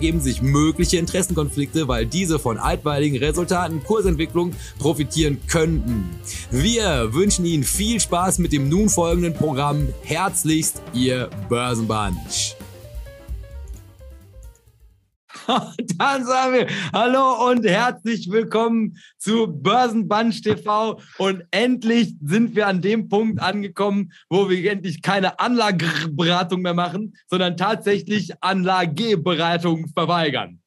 ergeben sich mögliche Interessenkonflikte, weil diese von altweiligen Resultaten Kursentwicklung profitieren könnten. Wir wünschen Ihnen viel Spaß mit dem nun folgenden Programm. Herzlichst, Ihr Börsenbunch. Dann sagen wir Hallo und herzlich willkommen zu Börsenbunch TV. Und endlich sind wir an dem Punkt angekommen, wo wir endlich keine Anlageberatung mehr machen, sondern tatsächlich Anlageberatung verweigern.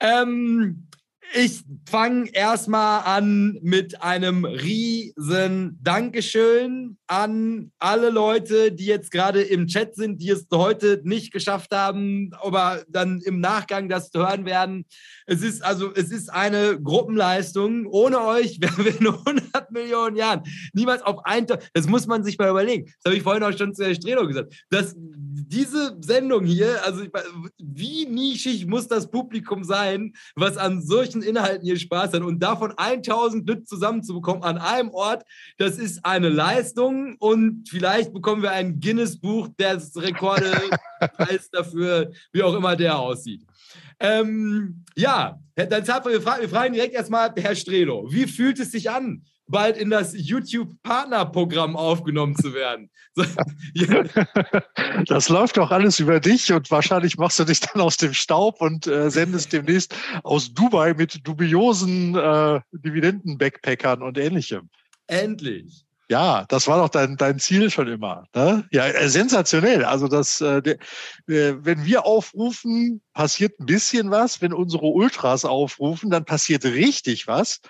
Ähm, ich fange erstmal an mit einem riesen Dankeschön an alle Leute, die jetzt gerade im Chat sind, die es heute nicht geschafft haben, aber dann im Nachgang das zu hören werden. Es ist also, es ist eine Gruppenleistung. Ohne euch wären wir in 100 Millionen Jahren niemals auf ein, das muss man sich mal überlegen. Das habe ich vorhin auch schon zu der Strelo gesagt. Das, diese Sendung hier, also wie nischig muss das Publikum sein, was an solchen Inhalten hier Spaß hat und davon 1000 Lüt zusammenzubekommen an einem Ort, das ist eine Leistung und vielleicht bekommen wir ein Guinness-Buch des Rekorde Preis dafür, wie auch immer der aussieht. Ähm, ja, dann wir, fragen, wir fragen direkt erstmal Herr Strelo, wie fühlt es sich an, bald in das YouTube-Partnerprogramm aufgenommen zu werden. das läuft doch alles über dich und wahrscheinlich machst du dich dann aus dem Staub und äh, sendest demnächst aus Dubai mit dubiosen äh, Dividenden-Backpackern und ähnlichem. Endlich. Ja, das war doch dein, dein Ziel schon immer. Ne? Ja, äh, sensationell. Also das, äh, de, äh, wenn wir aufrufen, passiert ein bisschen was. Wenn unsere Ultras aufrufen, dann passiert richtig was.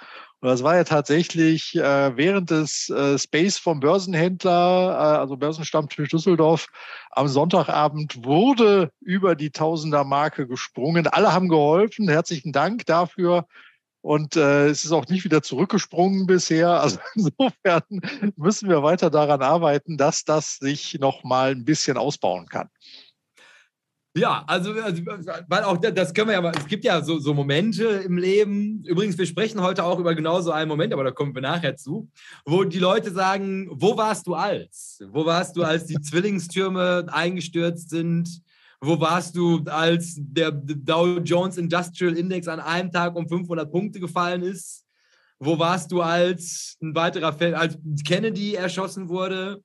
Und das war ja tatsächlich äh, während des äh, Space vom Börsenhändler, äh, also Börsenstammtisch Düsseldorf, am Sonntagabend wurde über die Tausender-Marke gesprungen. Alle haben geholfen. Herzlichen Dank dafür. Und äh, es ist auch nicht wieder zurückgesprungen bisher. Also insofern müssen wir weiter daran arbeiten, dass das sich noch mal ein bisschen ausbauen kann. Ja, also, also, weil auch das können wir ja mal, es gibt ja so, so Momente im Leben, übrigens, wir sprechen heute auch über genau so einen Moment, aber da kommen wir nachher zu, wo die Leute sagen, wo warst du als? Wo warst du, als die Zwillingstürme eingestürzt sind? Wo warst du, als der Dow Jones Industrial Index an einem Tag um 500 Punkte gefallen ist? Wo warst du, als ein weiterer Fall, als Kennedy erschossen wurde?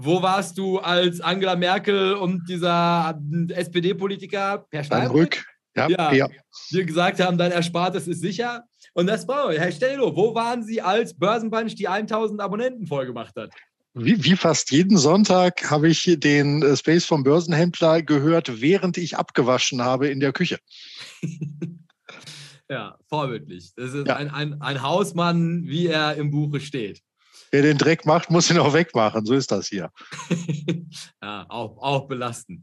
Wo warst du, als Angela Merkel und dieser SPD-Politiker Per Steinbrück, ja, ja, ja. die gesagt haben, dein Erspartes ist sicher? Und das war, Herr Stello, wo waren Sie, als Börsenbunch die 1000 Abonnenten vollgemacht hat? Wie, wie, fast jeden Sonntag habe ich den äh, Space vom Börsenhändler gehört, während ich abgewaschen habe in der Küche. ja, vorbildlich. Das ist ja. ein, ein, ein Hausmann, wie er im Buche steht. Wer den Dreck macht, muss ihn auch wegmachen. So ist das hier. ja, auch, auch belastend.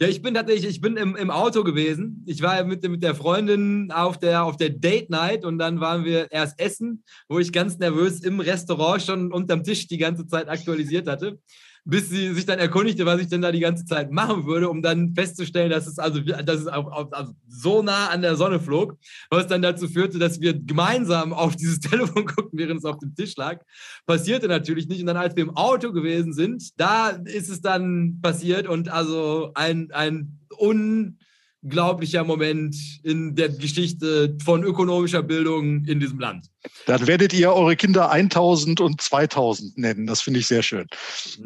Ja, ich bin tatsächlich, ich bin im, im Auto gewesen. Ich war mit, mit der Freundin auf der, auf der Date Night und dann waren wir erst essen, wo ich ganz nervös im Restaurant schon unterm Tisch die ganze Zeit aktualisiert hatte bis sie sich dann erkundigte, was ich denn da die ganze Zeit machen würde, um dann festzustellen, dass es also dass es auf, auf, also so nah an der Sonne flog, was dann dazu führte, dass wir gemeinsam auf dieses Telefon guckten, während es auf dem Tisch lag. Passierte natürlich nicht. Und dann, als wir im Auto gewesen sind, da ist es dann passiert und also ein, ein un unglaublicher Moment in der Geschichte von ökonomischer Bildung in diesem Land. Dann werdet ihr eure Kinder 1000 und 2000 nennen. Das finde ich sehr schön.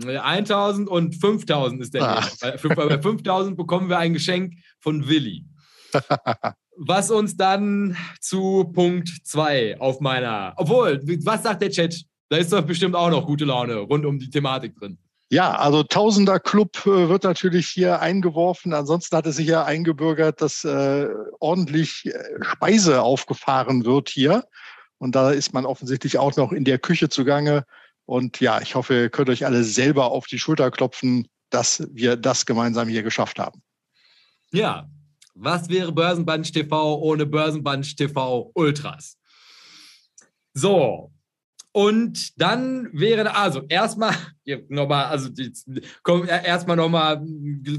1000 und 5000 ist der ah. Bei 5000 bekommen wir ein Geschenk von Willi. Was uns dann zu Punkt 2 auf meiner. Obwohl, was sagt der Chat? Da ist doch bestimmt auch noch gute Laune rund um die Thematik drin. Ja, also Tausender Club äh, wird natürlich hier eingeworfen. Ansonsten hat es sich ja eingebürgert, dass äh, ordentlich äh, Speise aufgefahren wird hier. Und da ist man offensichtlich auch noch in der Küche zugange. Und ja, ich hoffe, ihr könnt euch alle selber auf die Schulter klopfen, dass wir das gemeinsam hier geschafft haben. Ja, was wäre Börsenbunch TV ohne Börsenbunch TV Ultras? So, und dann wäre, also erstmal, nochmal, also komm, erstmal nochmal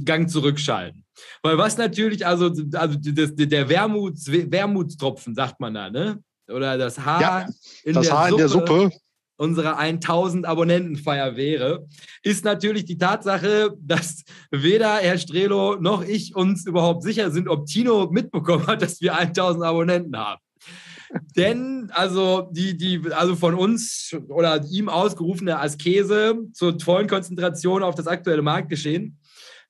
Gang zurückschalten. Weil was natürlich, also, also das, der Wermuts, Wermutstropfen, sagt man da, ne? Oder das Haar, ja, in, das der Haar in der Suppe unserer 1000 Abonnentenfeier wäre, ist natürlich die Tatsache, dass weder Herr Strelo noch ich uns überhaupt sicher sind, ob Tino mitbekommen hat, dass wir 1000 Abonnenten haben. Denn also die, die, also von uns oder ihm ausgerufene Askese zur vollen Konzentration auf das aktuelle Marktgeschehen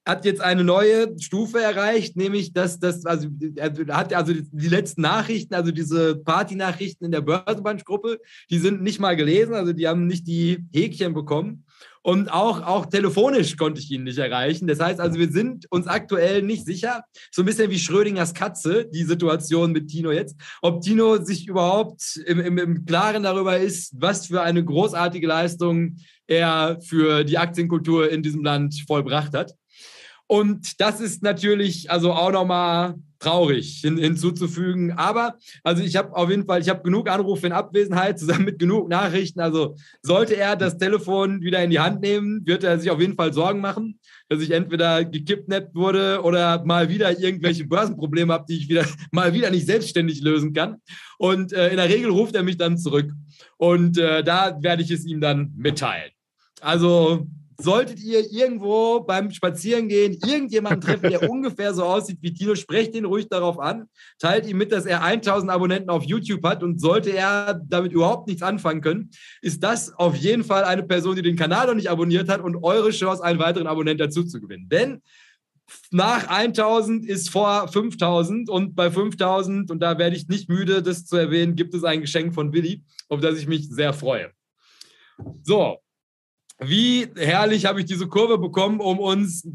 hat jetzt eine neue Stufe erreicht, nämlich dass das, also er hat also die letzten Nachrichten, also diese Party-Nachrichten in der Börsenbank-Gruppe, die sind nicht mal gelesen, also die haben nicht die Häkchen bekommen. Und auch, auch telefonisch konnte ich ihn nicht erreichen. Das heißt also, wir sind uns aktuell nicht sicher. So ein bisschen wie Schrödingers Katze, die Situation mit Tino jetzt. Ob Tino sich überhaupt im, im, im Klaren darüber ist, was für eine großartige Leistung er für die Aktienkultur in diesem Land vollbracht hat. Und das ist natürlich also auch nochmal traurig hin, hinzuzufügen. Aber also ich habe auf jeden Fall, ich habe genug Anrufe in Abwesenheit zusammen mit genug Nachrichten. Also sollte er das Telefon wieder in die Hand nehmen, wird er sich auf jeden Fall Sorgen machen, dass ich entweder gekidnappt wurde oder mal wieder irgendwelche Börsenprobleme habe, die ich wieder mal wieder nicht selbstständig lösen kann. Und äh, in der Regel ruft er mich dann zurück. Und äh, da werde ich es ihm dann mitteilen. Also solltet ihr irgendwo beim Spazierengehen irgendjemanden treffen, der ungefähr so aussieht wie Tino, sprecht ihn ruhig darauf an, teilt ihm mit, dass er 1000 Abonnenten auf YouTube hat und sollte er damit überhaupt nichts anfangen können, ist das auf jeden Fall eine Person, die den Kanal noch nicht abonniert hat und eure Chance, einen weiteren Abonnenten dazu zu gewinnen. Denn nach 1000 ist vor 5000 und bei 5000, und da werde ich nicht müde, das zu erwähnen, gibt es ein Geschenk von Willi, auf das ich mich sehr freue. So, wie herrlich habe ich diese Kurve bekommen, um uns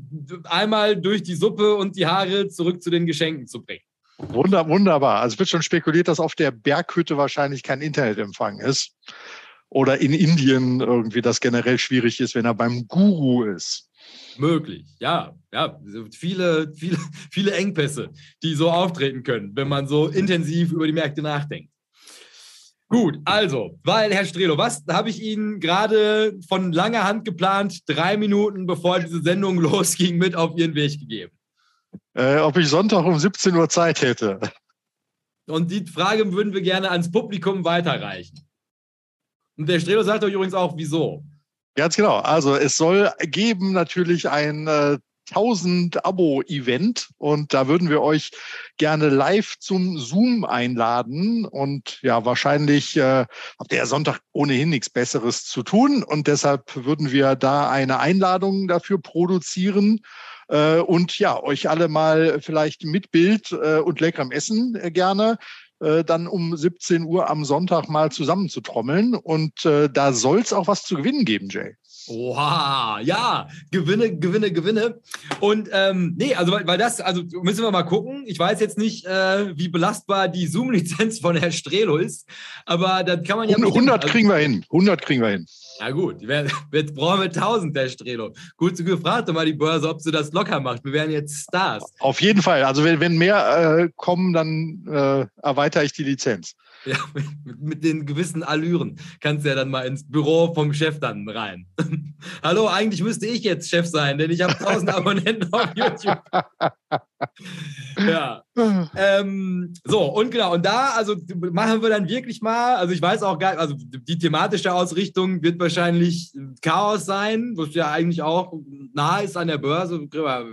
einmal durch die Suppe und die Haare zurück zu den Geschenken zu bringen. Wunder, wunderbar. Also es wird schon spekuliert, dass auf der Berghütte wahrscheinlich kein Internetempfang ist. Oder in Indien irgendwie das generell schwierig ist, wenn er beim Guru ist. Möglich, ja. Ja, viele, viele, viele Engpässe, die so auftreten können, wenn man so intensiv über die Märkte nachdenkt. Gut, also, weil Herr Strelo, was habe ich Ihnen gerade von langer Hand geplant, drei Minuten bevor diese Sendung losging, mit auf Ihren Weg gegeben? Äh, ob ich Sonntag um 17 Uhr Zeit hätte. Und die Frage würden wir gerne ans Publikum weiterreichen. Und der Strelo sagt euch übrigens auch, wieso. Ganz genau. Also es soll geben natürlich ein äh, 1000 Abo-Event und da würden wir euch gerne live zum Zoom einladen und ja, wahrscheinlich äh, habt ihr ja Sonntag ohnehin nichts Besseres zu tun und deshalb würden wir da eine Einladung dafür produzieren äh, und ja, euch alle mal vielleicht mit Bild äh, und leckerem Essen äh, gerne äh, dann um 17 Uhr am Sonntag mal zusammenzutrommeln und äh, da soll es auch was zu gewinnen geben, Jay. Oha, ja, Gewinne, Gewinne, Gewinne. Und ähm, nee, also weil, weil das, also müssen wir mal gucken. Ich weiß jetzt nicht, äh, wie belastbar die Zoom-Lizenz von Herr Strelo ist, aber das kann man ja. 100 kriegen wir hin. 100 kriegen wir hin. Ja gut, jetzt brauchen wir 1000, Herr Strelo. Gut, du gefragt mal die Börse, ob sie das locker macht. Wir wären jetzt Stars. Auf jeden Fall. Also wenn, wenn mehr äh, kommen, dann äh, erweitere ich die Lizenz. Ja, mit, mit, den gewissen Allüren kannst du ja dann mal ins Büro vom Chef dann rein. Hallo, eigentlich müsste ich jetzt Chef sein, denn ich habe 1000 Abonnenten auf YouTube. Ja. Ähm, so, und genau, und da, also machen wir dann wirklich mal, also ich weiß auch gar also die thematische Ausrichtung wird wahrscheinlich Chaos sein, was ja eigentlich auch nah ist an der Börse.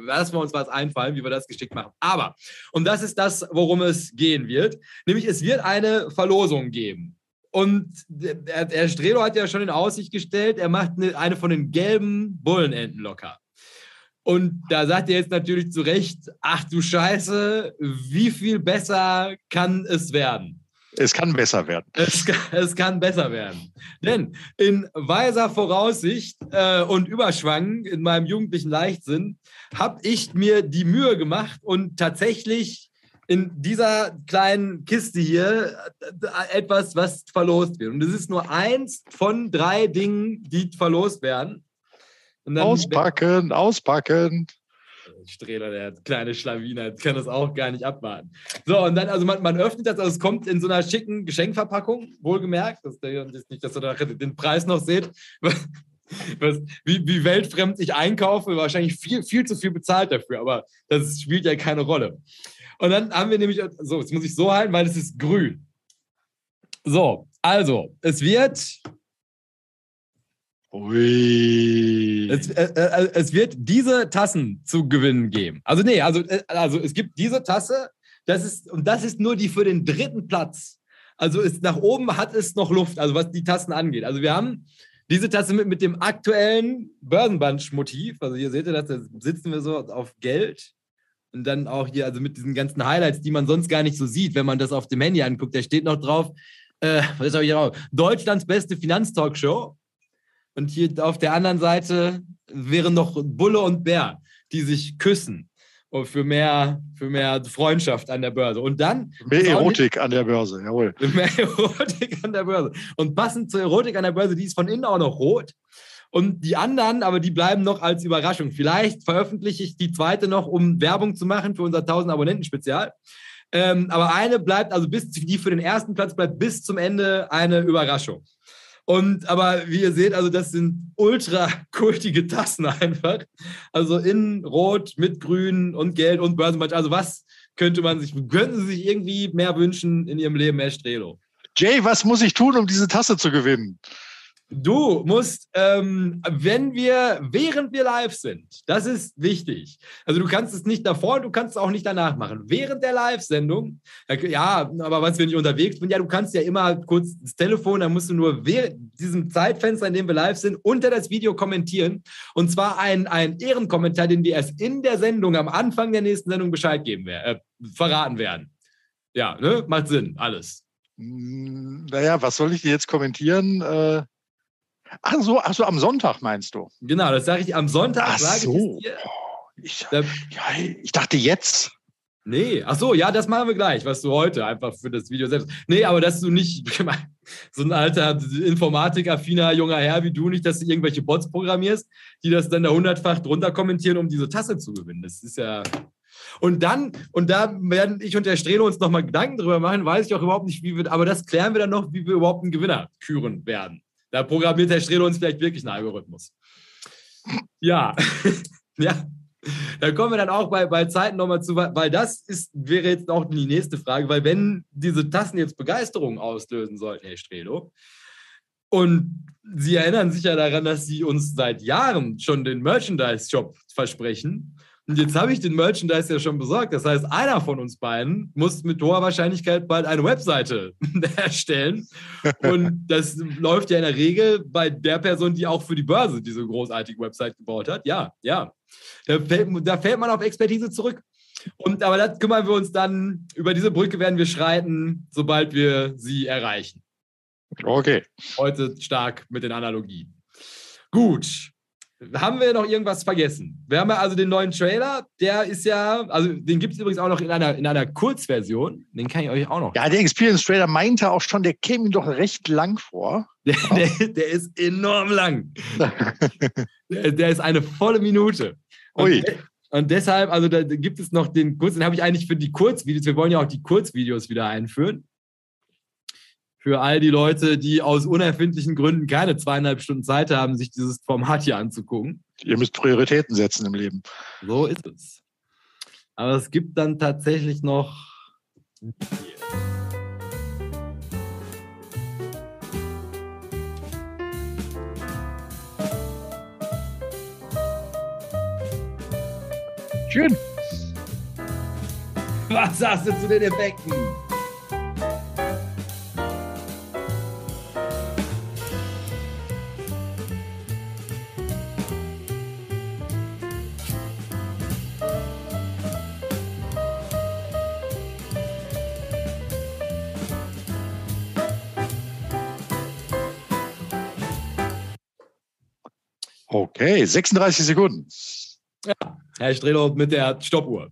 Lassen wir uns was einfallen, wie wir das geschickt machen. Aber, und das ist das, worum es gehen wird, nämlich es wird eine Verlosung geben. Und der Strelo hat ja schon in Aussicht gestellt, er macht eine, eine von den gelben Bullenenten locker. Und da sagt ihr jetzt natürlich zu Recht, ach du Scheiße, wie viel besser kann es werden? Es kann besser werden. Es kann, es kann besser werden. Denn in weiser Voraussicht äh, und Überschwang in meinem jugendlichen Leichtsinn habe ich mir die Mühe gemacht und tatsächlich in dieser kleinen Kiste hier äh, etwas, was verlost wird. Und es ist nur eins von drei Dingen, die verlost werden. Auspacken, auspacken. Strehler, der kleine Schlawiner, kann das auch gar nicht abwarten. So, und dann, also man, man öffnet das, also es kommt in so einer schicken Geschenkverpackung, wohlgemerkt, dass der, nicht, dass ihr da den Preis noch seht. Was, wie, wie weltfremd ich einkaufe, wahrscheinlich viel, viel zu viel bezahlt dafür, aber das spielt ja keine Rolle. Und dann haben wir nämlich, so, jetzt muss ich so halten, weil es ist grün. So, also, es wird Ui. Es, äh, äh, es, wird diese Tassen zu gewinnen geben. Also nee, also, äh, also es gibt diese Tasse, das ist, und das ist nur die für den dritten Platz. Also ist, nach oben hat es noch Luft, also was die Tassen angeht. Also wir haben diese Tasse mit, mit dem aktuellen Börsenbunch-Motiv. Also hier seht ihr das, da sitzen wir so auf Geld. Und dann auch hier, also mit diesen ganzen Highlights, die man sonst gar nicht so sieht, wenn man das auf dem Handy anguckt. Da steht noch drauf, äh, was habe ich drauf? Deutschlands beste Finanztalkshow. Und hier auf der anderen Seite wären noch Bulle und Bär, die sich küssen. Und für mehr, für mehr Freundschaft an der Börse. Und dann. Mehr Erotik an der Börse, jawohl. Mehr Erotik an der Börse. Und passend zur Erotik an der Börse, die ist von innen auch noch rot. Und die anderen, aber die bleiben noch als Überraschung. Vielleicht veröffentliche ich die zweite noch, um Werbung zu machen für unser 1000 Abonnenten-Spezial. Ähm, aber eine bleibt, also bis die für den ersten Platz bleibt bis zum Ende eine Überraschung. Und aber wie ihr seht, also das sind ultra kultige Tassen einfach. Also in Rot mit Grün und Gelb und Börsenmatch. Also was könnte man sich, könnten Sie sich irgendwie mehr wünschen in Ihrem Leben, Herr Strelo? Jay, was muss ich tun, um diese Tasse zu gewinnen? Du musst, ähm, wenn wir, während wir live sind, das ist wichtig. Also du kannst es nicht davor, du kannst es auch nicht danach machen. Während der Live-Sendung, ja, aber was wir nicht unterwegs sind, ja, du kannst ja immer kurz das Telefon, dann musst du nur während diesem Zeitfenster, in dem wir live sind, unter das Video kommentieren. Und zwar ein, ein Ehrenkommentar, den wir erst in der Sendung, am Anfang der nächsten Sendung Bescheid geben werden, äh, verraten werden. Ja, ne? Macht Sinn, alles. Hm, naja, was soll ich dir jetzt kommentieren? Äh Ach so, ach so, am Sonntag meinst du? Genau, das sage ich am Sonntag. Ach so. Ich, ja, ich dachte jetzt. Nee, ach so, ja, das machen wir gleich, was du heute einfach für das Video selbst. Nee, aber dass du nicht so ein alter informatikaffiner junger Herr wie du nicht, dass du irgendwelche Bots programmierst, die das dann da hundertfach drunter kommentieren, um diese Tasse zu gewinnen. Das ist ja. Und dann, und da werden ich und der Strelo uns nochmal Gedanken drüber machen, weiß ich auch überhaupt nicht, wie wir, aber das klären wir dann noch, wie wir überhaupt einen Gewinner küren werden. Da programmiert der Strelo uns vielleicht wirklich einen Algorithmus. Ja, ja. Da kommen wir dann auch bei, bei Zeiten nochmal zu, weil das ist, wäre jetzt auch die nächste Frage, weil wenn diese Tassen jetzt Begeisterung auslösen sollten, Herr Strelo, und Sie erinnern sich ja daran, dass Sie uns seit Jahren schon den Merchandise-Shop versprechen. Jetzt habe ich den Merchandise ja schon besorgt. Das heißt, einer von uns beiden muss mit hoher Wahrscheinlichkeit bald eine Webseite erstellen. Und das läuft ja in der Regel bei der Person, die auch für die Börse diese großartige Website gebaut hat. Ja, ja. Da fällt, da fällt man auf Expertise zurück. Und aber da kümmern wir uns dann, über diese Brücke werden wir schreiten, sobald wir sie erreichen. Okay. Heute stark mit den Analogien. Gut. Haben wir noch irgendwas vergessen? Wir haben ja also den neuen Trailer, der ist ja, also den gibt es übrigens auch noch in einer, in einer Kurzversion. Den kann ich euch auch noch. Ja, der Experience Trailer meinte auch schon, der käme ihm doch recht lang vor. Der, der, der ist enorm lang. der, der, ist eine volle Minute. Und, Ui. Und deshalb, also da gibt es noch den Kurz, den habe ich eigentlich für die Kurzvideos, wir wollen ja auch die Kurzvideos wieder einführen für all die Leute, die aus unerfindlichen Gründen keine zweieinhalb Stunden Zeit haben, sich dieses Format hier anzugucken. Ihr müsst Prioritäten setzen im Leben. So ist es. Aber es gibt dann tatsächlich noch. Schön. Was sagst du zu den Effekten? Okay, 36 Sekunden. Ja, Herr Strelo mit der Stoppuhr.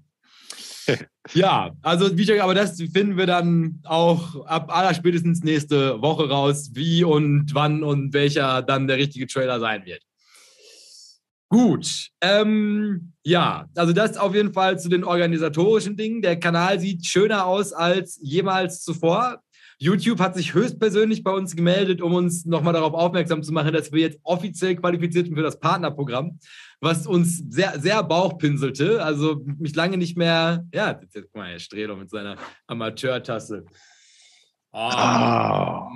ja, also wie gesagt, aber das finden wir dann auch ab aller spätestens nächste Woche raus, wie und wann und welcher dann der richtige Trailer sein wird. Gut, ähm, ja, also das auf jeden Fall zu den organisatorischen Dingen. Der Kanal sieht schöner aus als jemals zuvor. YouTube hat sich höchstpersönlich bei uns gemeldet, um uns nochmal darauf aufmerksam zu machen, dass wir jetzt offiziell qualifiziert sind für das Partnerprogramm, was uns sehr, sehr bauchpinselte. Also mich lange nicht mehr, ja, jetzt, guck mal, Herr Strelo mit seiner Amateurtasse. Oh, oh.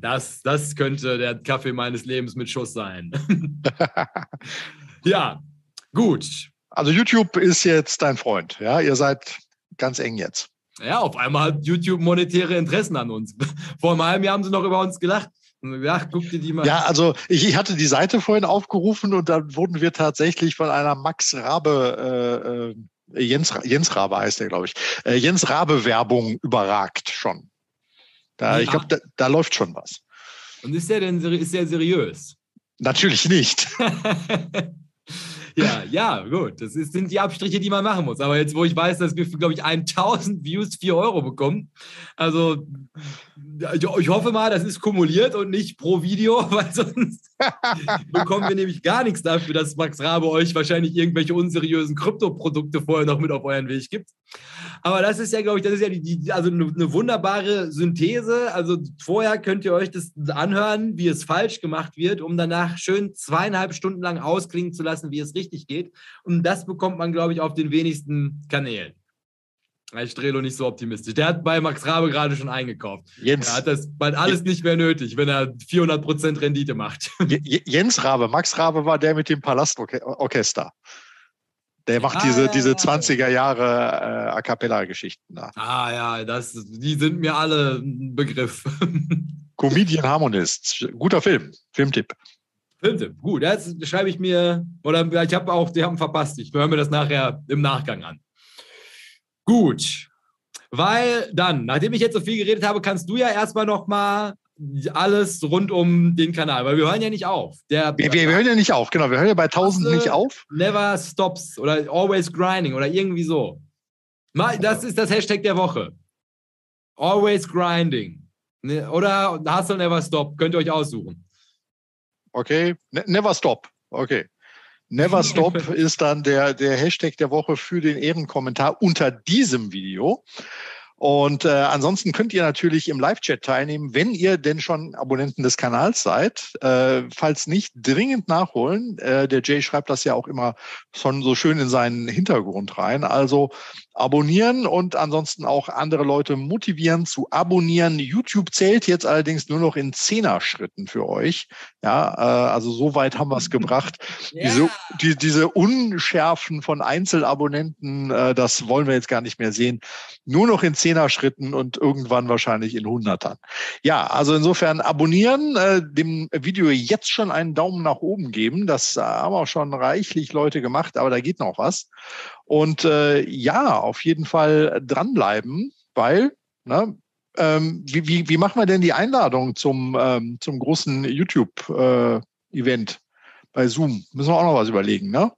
Das, das könnte der Kaffee meines Lebens mit Schuss sein. ja, gut. Also YouTube ist jetzt dein Freund, ja? Ihr seid ganz eng jetzt. Ja, auf einmal hat YouTube monetäre Interessen an uns. Vor einem halben Jahr haben sie noch über uns gelacht. Ja, guck dir die mal. Ja, also ich, ich hatte die Seite vorhin aufgerufen und dann wurden wir tatsächlich von einer Max Rabe, äh, äh Jens, Jens Rabe heißt der, glaube ich, äh, Jens Rabe Werbung überragt schon. Da, ja. Ich glaube, da, da läuft schon was. Und ist der denn ist der seriös? Natürlich nicht. Ja, ja, gut. Das ist, sind die Abstriche, die man machen muss. Aber jetzt, wo ich weiß, dass wir, glaube ich, 1000 Views 4 Euro bekommen, also ich hoffe mal, das ist kumuliert und nicht pro Video, weil sonst bekommen wir nämlich gar nichts dafür, dass Max Rabe euch wahrscheinlich irgendwelche unseriösen Kryptoprodukte vorher noch mit auf euren Weg gibt. Aber das ist ja, glaube ich, das ist ja die, die, also eine, eine, wunderbare Synthese. Also vorher könnt ihr euch das anhören, wie es falsch gemacht wird, um danach schön zweieinhalb Stunden lang ausklingen zu lassen, wie es richtig geht. Und das bekommt man, glaube ich, auf den wenigsten Kanälen. Ich Strelo nicht so optimistisch. Der hat bei Max Rabe gerade schon eingekauft. Jens. Er hat das bald alles nicht mehr nötig, wenn er 400% Rendite macht. Jens Rabe, Max Rabe war der mit dem Palastorchester. Der macht ah, diese, ja, diese 20er Jahre äh, A Cappella-Geschichten da. Ah ja, das, die sind mir alle ein Begriff. Comedian Harmonist. Guter Film. Filmtipp. Filmtipp, gut. Jetzt schreibe ich mir, oder ich habe auch, die haben verpasst. Ich höre mir das nachher im Nachgang an. Gut. Weil dann, nachdem ich jetzt so viel geredet habe, kannst du ja erstmal noch mal alles rund um den Kanal, weil wir hören ja nicht auf. Der, wir, wir, hören ja nicht auf, genau. Wir hören ja bei 1000 nicht auf. Never stops oder always grinding oder irgendwie so. Das ist das Hashtag der Woche. Always grinding. Ne, oder Hustle Never Stop. Könnt ihr euch aussuchen. Okay. Ne, never Stop. Okay. Never Stop ist dann der, der Hashtag der Woche für den Ehrenkommentar unter diesem Video. Und äh, ansonsten könnt ihr natürlich im Live-Chat teilnehmen, wenn ihr denn schon Abonnenten des Kanals seid. Äh, falls nicht, dringend nachholen. Äh, der Jay schreibt das ja auch immer schon so schön in seinen Hintergrund rein. Also abonnieren und ansonsten auch andere Leute motivieren zu abonnieren. YouTube zählt jetzt allerdings nur noch in Zehner-Schritten für euch. Ja, äh, also so weit haben wir es gebracht. Ja. Diese, die, diese Unschärfen von Einzelabonnenten, äh, das wollen wir jetzt gar nicht mehr sehen. Nur noch in Zehner-Schritten und irgendwann wahrscheinlich in Hundertern. Ja, also insofern abonnieren, äh, dem Video jetzt schon einen Daumen nach oben geben. Das haben auch schon reichlich Leute gemacht, aber da geht noch was. Und äh, ja, auf jeden Fall dranbleiben, weil, ne, ähm, wie, wie, wie machen wir denn die Einladung zum, ähm, zum großen YouTube-Event äh, bei Zoom? Müssen wir auch noch was überlegen, ne?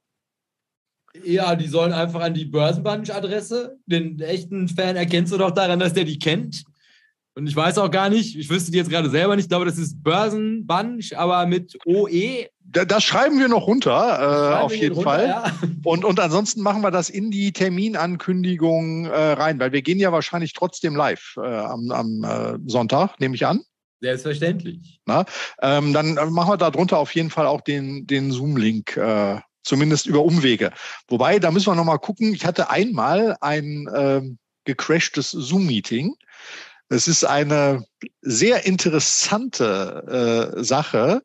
Ja, die sollen einfach an die Börsenbunch-Adresse. Den echten Fan erkennst du doch daran, dass der die kennt. Und ich weiß auch gar nicht, ich wüsste die jetzt gerade selber nicht, ich glaube, das ist Börsenbunch, aber mit OE. Das schreiben wir noch runter, äh, auf jeden runter, Fall. Ja. Und, und ansonsten machen wir das in die Terminankündigung äh, rein, weil wir gehen ja wahrscheinlich trotzdem live äh, am, am äh, Sonntag, nehme ich an. Selbstverständlich. Na, ähm, dann machen wir da drunter auf jeden Fall auch den, den Zoom-Link, äh, zumindest über Umwege. Wobei, da müssen wir nochmal gucken. Ich hatte einmal ein ähm, gecrashtes Zoom-Meeting. Es ist eine sehr interessante äh, Sache,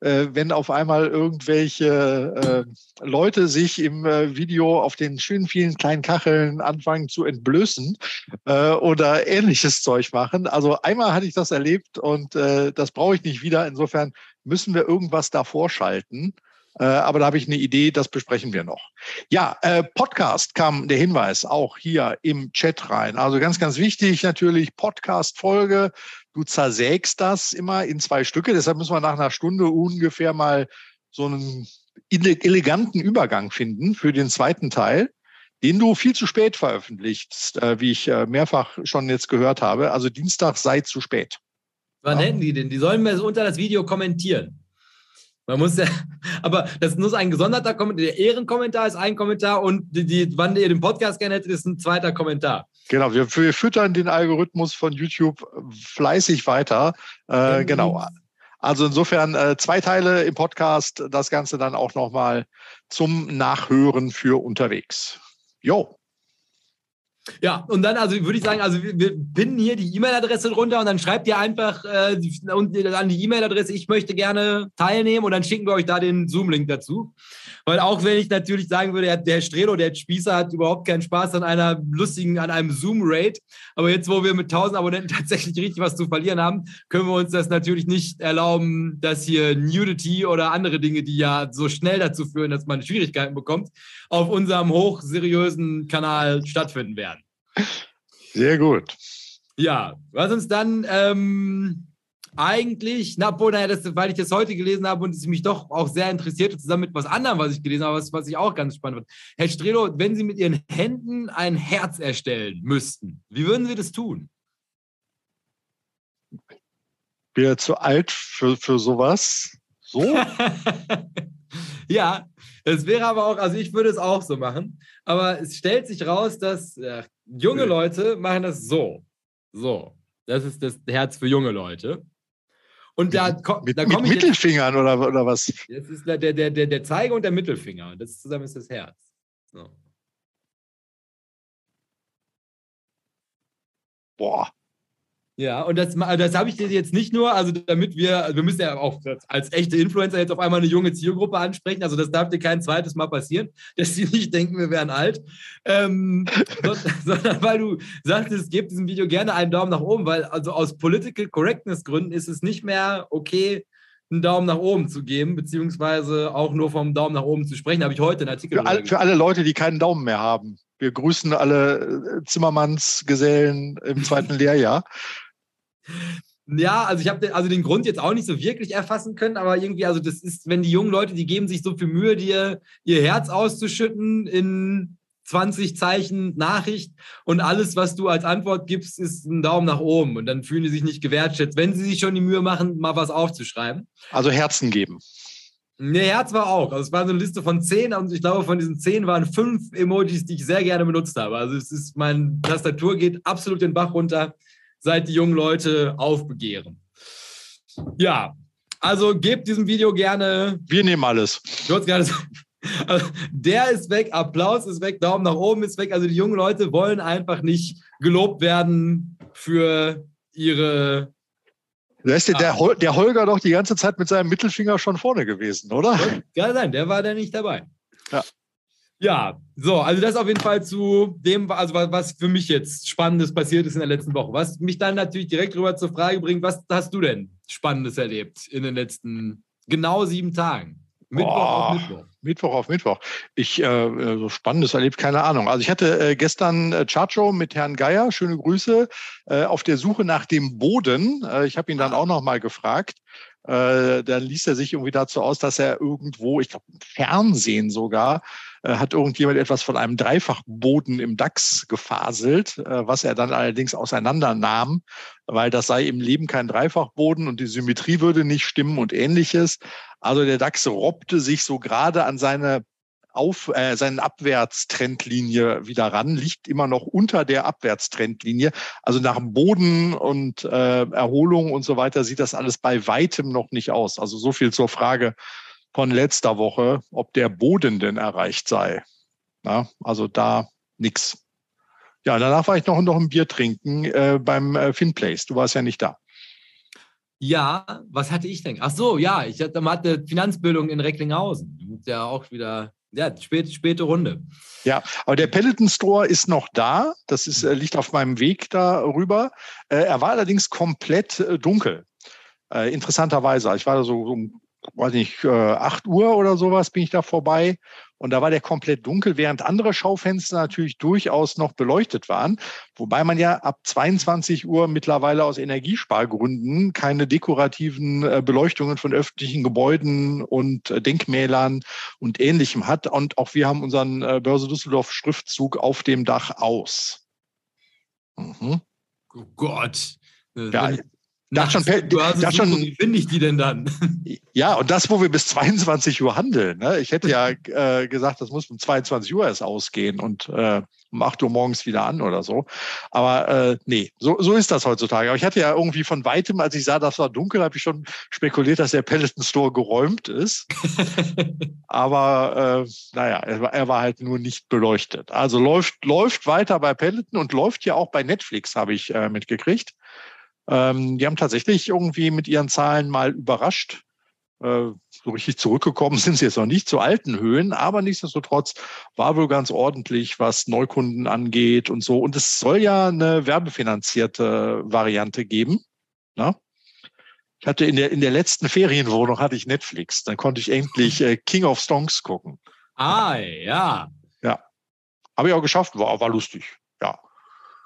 äh, wenn auf einmal irgendwelche äh, Leute sich im äh, Video auf den schönen vielen kleinen Kacheln anfangen zu entblößen äh, oder ähnliches Zeug machen. Also einmal hatte ich das erlebt und äh, das brauche ich nicht wieder. Insofern müssen wir irgendwas davor schalten. Äh, aber da habe ich eine Idee, das besprechen wir noch. Ja, äh, Podcast kam der Hinweis auch hier im Chat rein. Also ganz, ganz wichtig natürlich Podcast-Folge. Du zersägst das immer in zwei Stücke. Deshalb müssen wir nach einer Stunde ungefähr mal so einen eleganten Übergang finden für den zweiten Teil, den du viel zu spät veröffentlichst, äh, wie ich mehrfach schon jetzt gehört habe. Also Dienstag sei zu spät. Wann ja. hätten die denn? Die sollen mir unter das Video kommentieren. Man muss ja, aber das ist nur ein gesonderter Kommentar. Der Ehrenkommentar ist ein Kommentar und die, die, wann ihr den Podcast gerne hättet, ist ein zweiter Kommentar. Genau, wir, wir füttern den Algorithmus von YouTube fleißig weiter. Äh, mhm. Genau. Also insofern äh, zwei Teile im Podcast, das Ganze dann auch nochmal zum Nachhören für unterwegs. Jo. Ja, und dann, also würde ich sagen, also wir, wir pinnen hier die E-Mail-Adresse drunter und dann schreibt ihr einfach äh, an die E-Mail-Adresse, ich möchte gerne teilnehmen und dann schicken wir euch da den Zoom-Link dazu. Weil auch wenn ich natürlich sagen würde, der, Strelo, der Spießer hat überhaupt keinen Spaß an einer lustigen, an einem Zoom-Rate. Aber jetzt, wo wir mit 1000 Abonnenten tatsächlich richtig was zu verlieren haben, können wir uns das natürlich nicht erlauben, dass hier Nudity oder andere Dinge, die ja so schnell dazu führen, dass man Schwierigkeiten bekommt, auf unserem hochseriösen Kanal stattfinden werden. Sehr gut. Ja, was uns dann ähm, eigentlich, na, obwohl, naja, das, weil ich das heute gelesen habe und es mich doch auch sehr interessiert, zusammen mit was anderem, was ich gelesen habe, was, was ich auch ganz spannend fand. Herr Strelo, wenn Sie mit Ihren Händen ein Herz erstellen müssten, wie würden Sie das tun? Bin zu alt für, für sowas. So? ja, es wäre aber auch, also ich würde es auch so machen. Aber es stellt sich raus, dass äh, junge Leute machen das so. So. Das ist das Herz für junge Leute. Und da, mit, da mit Mittelfingern jetzt, oder, oder was? Das ist der, der, der, der Zeiger und der Mittelfinger. Das zusammen ist das Herz. So. Boah. Ja, und das, das habe ich dir jetzt nicht nur, also damit wir, wir müssen ja auch als echte Influencer jetzt auf einmal eine junge Zielgruppe ansprechen, also das darf dir kein zweites Mal passieren, dass die nicht denken, wir wären alt, ähm, sondern weil du sagtest, gebt diesem Video gerne einen Daumen nach oben, weil also aus Political Correctness Gründen ist es nicht mehr okay, einen Daumen nach oben zu geben, beziehungsweise auch nur vom Daumen nach oben zu sprechen, habe ich heute einen Artikel. Für, all, für alle Leute, die keinen Daumen mehr haben. Wir grüßen alle Zimmermannsgesellen im zweiten Lehrjahr. Ja, also ich habe den, also den Grund jetzt auch nicht so wirklich erfassen können, aber irgendwie, also das ist, wenn die jungen Leute, die geben sich so viel Mühe, dir ihr Herz auszuschütten in 20 Zeichen Nachricht und alles, was du als Antwort gibst, ist ein Daumen nach oben und dann fühlen die sich nicht gewertschätzt, wenn sie sich schon die Mühe machen, mal was aufzuschreiben. Also Herzen geben. Nee, Herz war auch. Also es war so eine Liste von zehn und ich glaube, von diesen zehn waren fünf Emojis, die ich sehr gerne benutzt habe. Also es ist, meine Tastatur geht absolut den Bach runter seit die jungen Leute aufbegehren. Ja, also gebt diesem Video gerne. Wir nehmen alles. Gerne, also der ist weg, Applaus ist weg, Daumen nach oben ist weg. Also die jungen Leute wollen einfach nicht gelobt werden für ihre. Da ist der, der Holger doch die ganze Zeit mit seinem Mittelfinger schon vorne gewesen, oder? Kann sein, der war da nicht dabei. Ja. Ja, so, also das auf jeden Fall zu dem, also was für mich jetzt Spannendes passiert ist in der letzten Woche. Was mich dann natürlich direkt rüber zur Frage bringt, was hast du denn Spannendes erlebt in den letzten genau sieben Tagen? Mittwoch oh, auf Mittwoch. Mittwoch auf Mittwoch. Ich, äh, so Spannendes erlebt, keine Ahnung. Also ich hatte äh, gestern äh, Chacho mit Herrn Geier, schöne Grüße, äh, auf der Suche nach dem Boden. Äh, ich habe ihn dann ah. auch noch mal gefragt. Äh, dann ließ er sich irgendwie dazu aus, dass er irgendwo, ich glaube, Fernsehen sogar, äh, hat irgendjemand etwas von einem Dreifachboden im DAX gefaselt, äh, was er dann allerdings auseinandernahm, weil das sei im Leben kein Dreifachboden und die Symmetrie würde nicht stimmen und ähnliches. Also der DAX robbte sich so gerade an seine auf äh, seine Abwärtstrendlinie wieder ran, liegt immer noch unter der Abwärtstrendlinie. Also nach Boden und äh, Erholung und so weiter sieht das alles bei weitem noch nicht aus. Also so viel zur Frage, von letzter Woche, ob der Boden denn erreicht sei. Na, also da nichts. Ja, danach war ich noch, noch ein Bier trinken äh, beim äh, Finplace. Du warst ja nicht da. Ja, was hatte ich denn? Ach so, ja, ich hatte, hatte Finanzbildung in Recklinghausen. Ja, auch wieder, ja, spät, späte Runde. Ja, aber der Peloton Store ist noch da. Das ist, äh, liegt auf meinem Weg darüber. Äh, er war allerdings komplett äh, dunkel. Äh, interessanterweise. Ich war da so um weiß nicht, 8 äh, Uhr oder sowas bin ich da vorbei Und da war der komplett dunkel, während andere Schaufenster natürlich durchaus noch beleuchtet waren. Wobei man ja ab 22 Uhr mittlerweile aus Energiespargründen keine dekorativen äh, Beleuchtungen von öffentlichen Gebäuden und äh, Denkmälern und ähnlichem hat. Und auch wir haben unseren Börse Düsseldorf Schriftzug auf dem Dach aus. Mhm. Oh Gott. Ja, das schon, das schon, wie finde ich die denn dann? Ja, und das, wo wir bis 22 Uhr handeln. Ne? Ich hätte ja äh, gesagt, das muss um 22 Uhr erst ausgehen und äh, um 8 Uhr morgens wieder an oder so. Aber äh, nee, so, so ist das heutzutage. Aber ich hatte ja irgendwie von weitem, als ich sah, das war dunkel, habe ich schon spekuliert, dass der Peloton Store geräumt ist. Aber äh, naja, er, er war halt nur nicht beleuchtet. Also läuft, läuft weiter bei Peloton und läuft ja auch bei Netflix, habe ich äh, mitgekriegt. Ähm, die haben tatsächlich irgendwie mit ihren Zahlen mal überrascht. Äh, so richtig zurückgekommen sind sie jetzt noch nicht zu alten Höhen, aber nichtsdestotrotz war wohl ganz ordentlich, was Neukunden angeht und so. Und es soll ja eine werbefinanzierte Variante geben. Na? Ne? Ich hatte in der, in der letzten Ferienwohnung hatte ich Netflix. Dann konnte ich endlich äh, King of Songs gucken. Ah, ja. Ja. Habe ich auch geschafft, war, war lustig. Ja.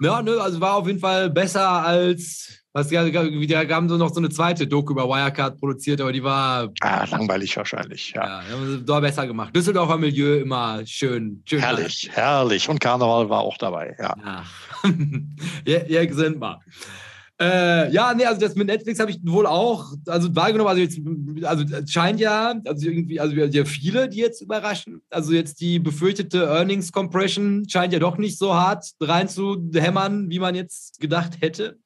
Ja, ne, also war auf jeden Fall besser als was, wir haben so noch so eine zweite Doku über Wirecard produziert, aber die war. Ah, langweilig wahrscheinlich, ja. Ja, da besser gemacht. Düsseldorfer Milieu immer schön. schön herrlich, rein. herrlich. Und Karneval war auch dabei, ja. Ja, ja, ja sind wir. Äh, ja, nee, also das mit Netflix habe ich wohl auch, also wahrgenommen, also jetzt, also es scheint ja, also irgendwie, also ja viele, die jetzt überraschen. Also jetzt die befürchtete Earnings Compression scheint ja doch nicht so hart reinzuhämmern, wie man jetzt gedacht hätte.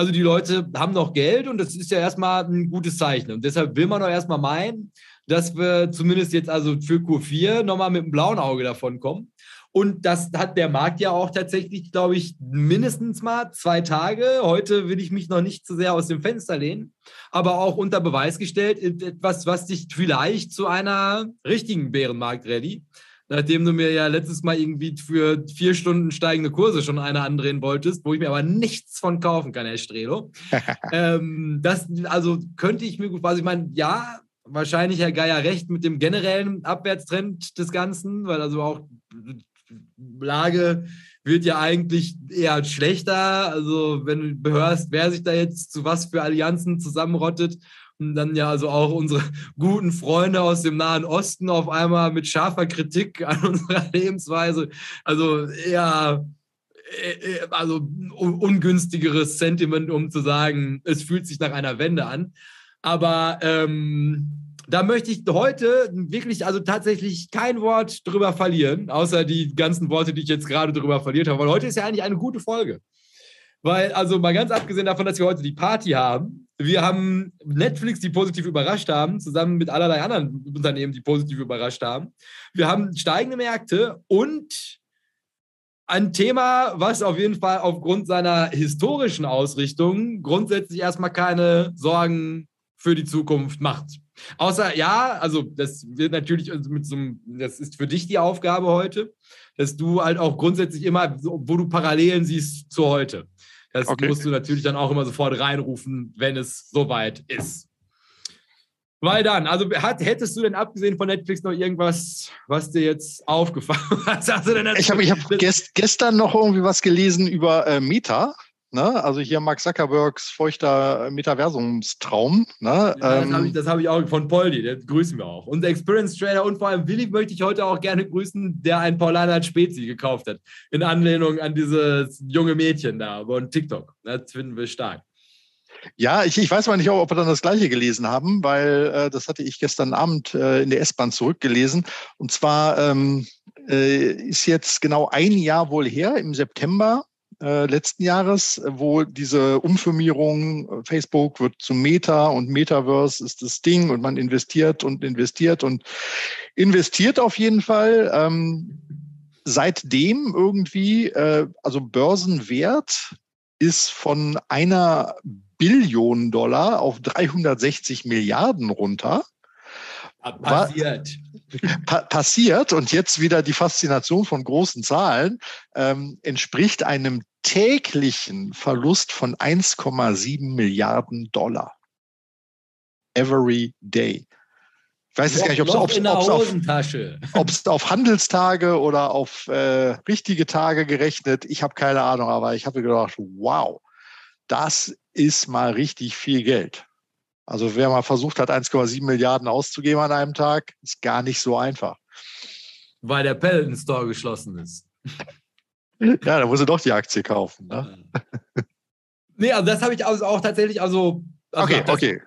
Also die Leute haben noch Geld und das ist ja erstmal ein gutes Zeichen. Und deshalb will man doch erstmal meinen, dass wir zumindest jetzt also für Q4 nochmal mit einem blauen Auge davon kommen. Und das hat der Markt ja auch tatsächlich, glaube ich, mindestens mal zwei Tage. Heute will ich mich noch nicht zu sehr aus dem Fenster lehnen, aber auch unter Beweis gestellt, etwas, was sich vielleicht zu einer richtigen Bärenmarkt-Rallye nachdem du mir ja letztes Mal irgendwie für vier Stunden steigende Kurse schon eine andrehen wolltest, wo ich mir aber nichts von kaufen kann, Herr Strelo. ähm, das, also könnte ich mir gut, also ich meine, ja, wahrscheinlich Herr Geier recht mit dem generellen Abwärtstrend des Ganzen, weil also auch Lage wird ja eigentlich eher schlechter. Also wenn du hörst, wer sich da jetzt zu was für Allianzen zusammenrottet dann ja also auch unsere guten Freunde aus dem Nahen Osten auf einmal mit scharfer Kritik an unserer Lebensweise. Also eher äh, äh, also ungünstigeres Sentiment, um zu sagen, es fühlt sich nach einer Wende an. Aber ähm, da möchte ich heute wirklich, also tatsächlich kein Wort drüber verlieren, außer die ganzen Worte, die ich jetzt gerade drüber verliert habe, weil heute ist ja eigentlich eine gute Folge. Weil, also mal ganz abgesehen davon, dass wir heute die Party haben, wir haben Netflix, die positiv überrascht haben, zusammen mit allerlei anderen Unternehmen, die positiv überrascht haben. Wir haben steigende Märkte und ein Thema, was auf jeden Fall aufgrund seiner historischen Ausrichtung grundsätzlich erstmal keine Sorgen für die Zukunft macht. Außer, ja, also das wird natürlich mit so einem, das ist für dich die Aufgabe heute, dass du halt auch grundsätzlich immer, wo du Parallelen siehst zu heute. Das okay. musst du natürlich dann auch immer sofort reinrufen, wenn es soweit ist. Weil dann, also hat, hättest du denn abgesehen von Netflix noch irgendwas, was dir jetzt aufgefallen ist? Ich habe ich hab gest, gestern noch irgendwie was gelesen über äh, Meta. Ne? Also hier Mark Zuckerbergs feuchter Metaversumstraum. Ne? Ja, ähm, das habe ich, hab ich, auch von Poldi, den grüßen wir auch. Und Experience Trader und vor allem Willi möchte ich heute auch gerne grüßen, der ein Paulaner Spezi gekauft hat. In Anlehnung an dieses junge Mädchen da von TikTok. Das finden wir stark. Ja, ich, ich weiß mal nicht, ob wir dann das Gleiche gelesen haben, weil äh, das hatte ich gestern Abend äh, in der S-Bahn zurückgelesen. Und zwar ähm, äh, ist jetzt genau ein Jahr wohl her, im September äh, letzten Jahres, wo diese Umfirmierung, äh, Facebook wird zu Meta und Metaverse ist das Ding und man investiert und investiert und investiert auf jeden Fall. Ähm, seitdem irgendwie, äh, also Börsenwert ist von einer Billion Dollar auf 360 Milliarden runter. Passiert. Pa passiert und jetzt wieder die Faszination von großen Zahlen ähm, entspricht einem täglichen Verlust von 1,7 Milliarden Dollar. Every day. Ich weiß jetzt gar nicht, ob es auf, Handelstage oder auf äh, richtige Tage gerechnet. Ich habe keine Ahnung, aber ich habe gedacht, wow, das ist mal richtig viel Geld. Also wer mal versucht hat, 1,7 Milliarden auszugeben an einem Tag, ist gar nicht so einfach. Weil der Peloton Store geschlossen ist. Ja, da muss er doch die Aktie kaufen. Ne? Nee, also das habe ich also auch tatsächlich, also. also okay, okay.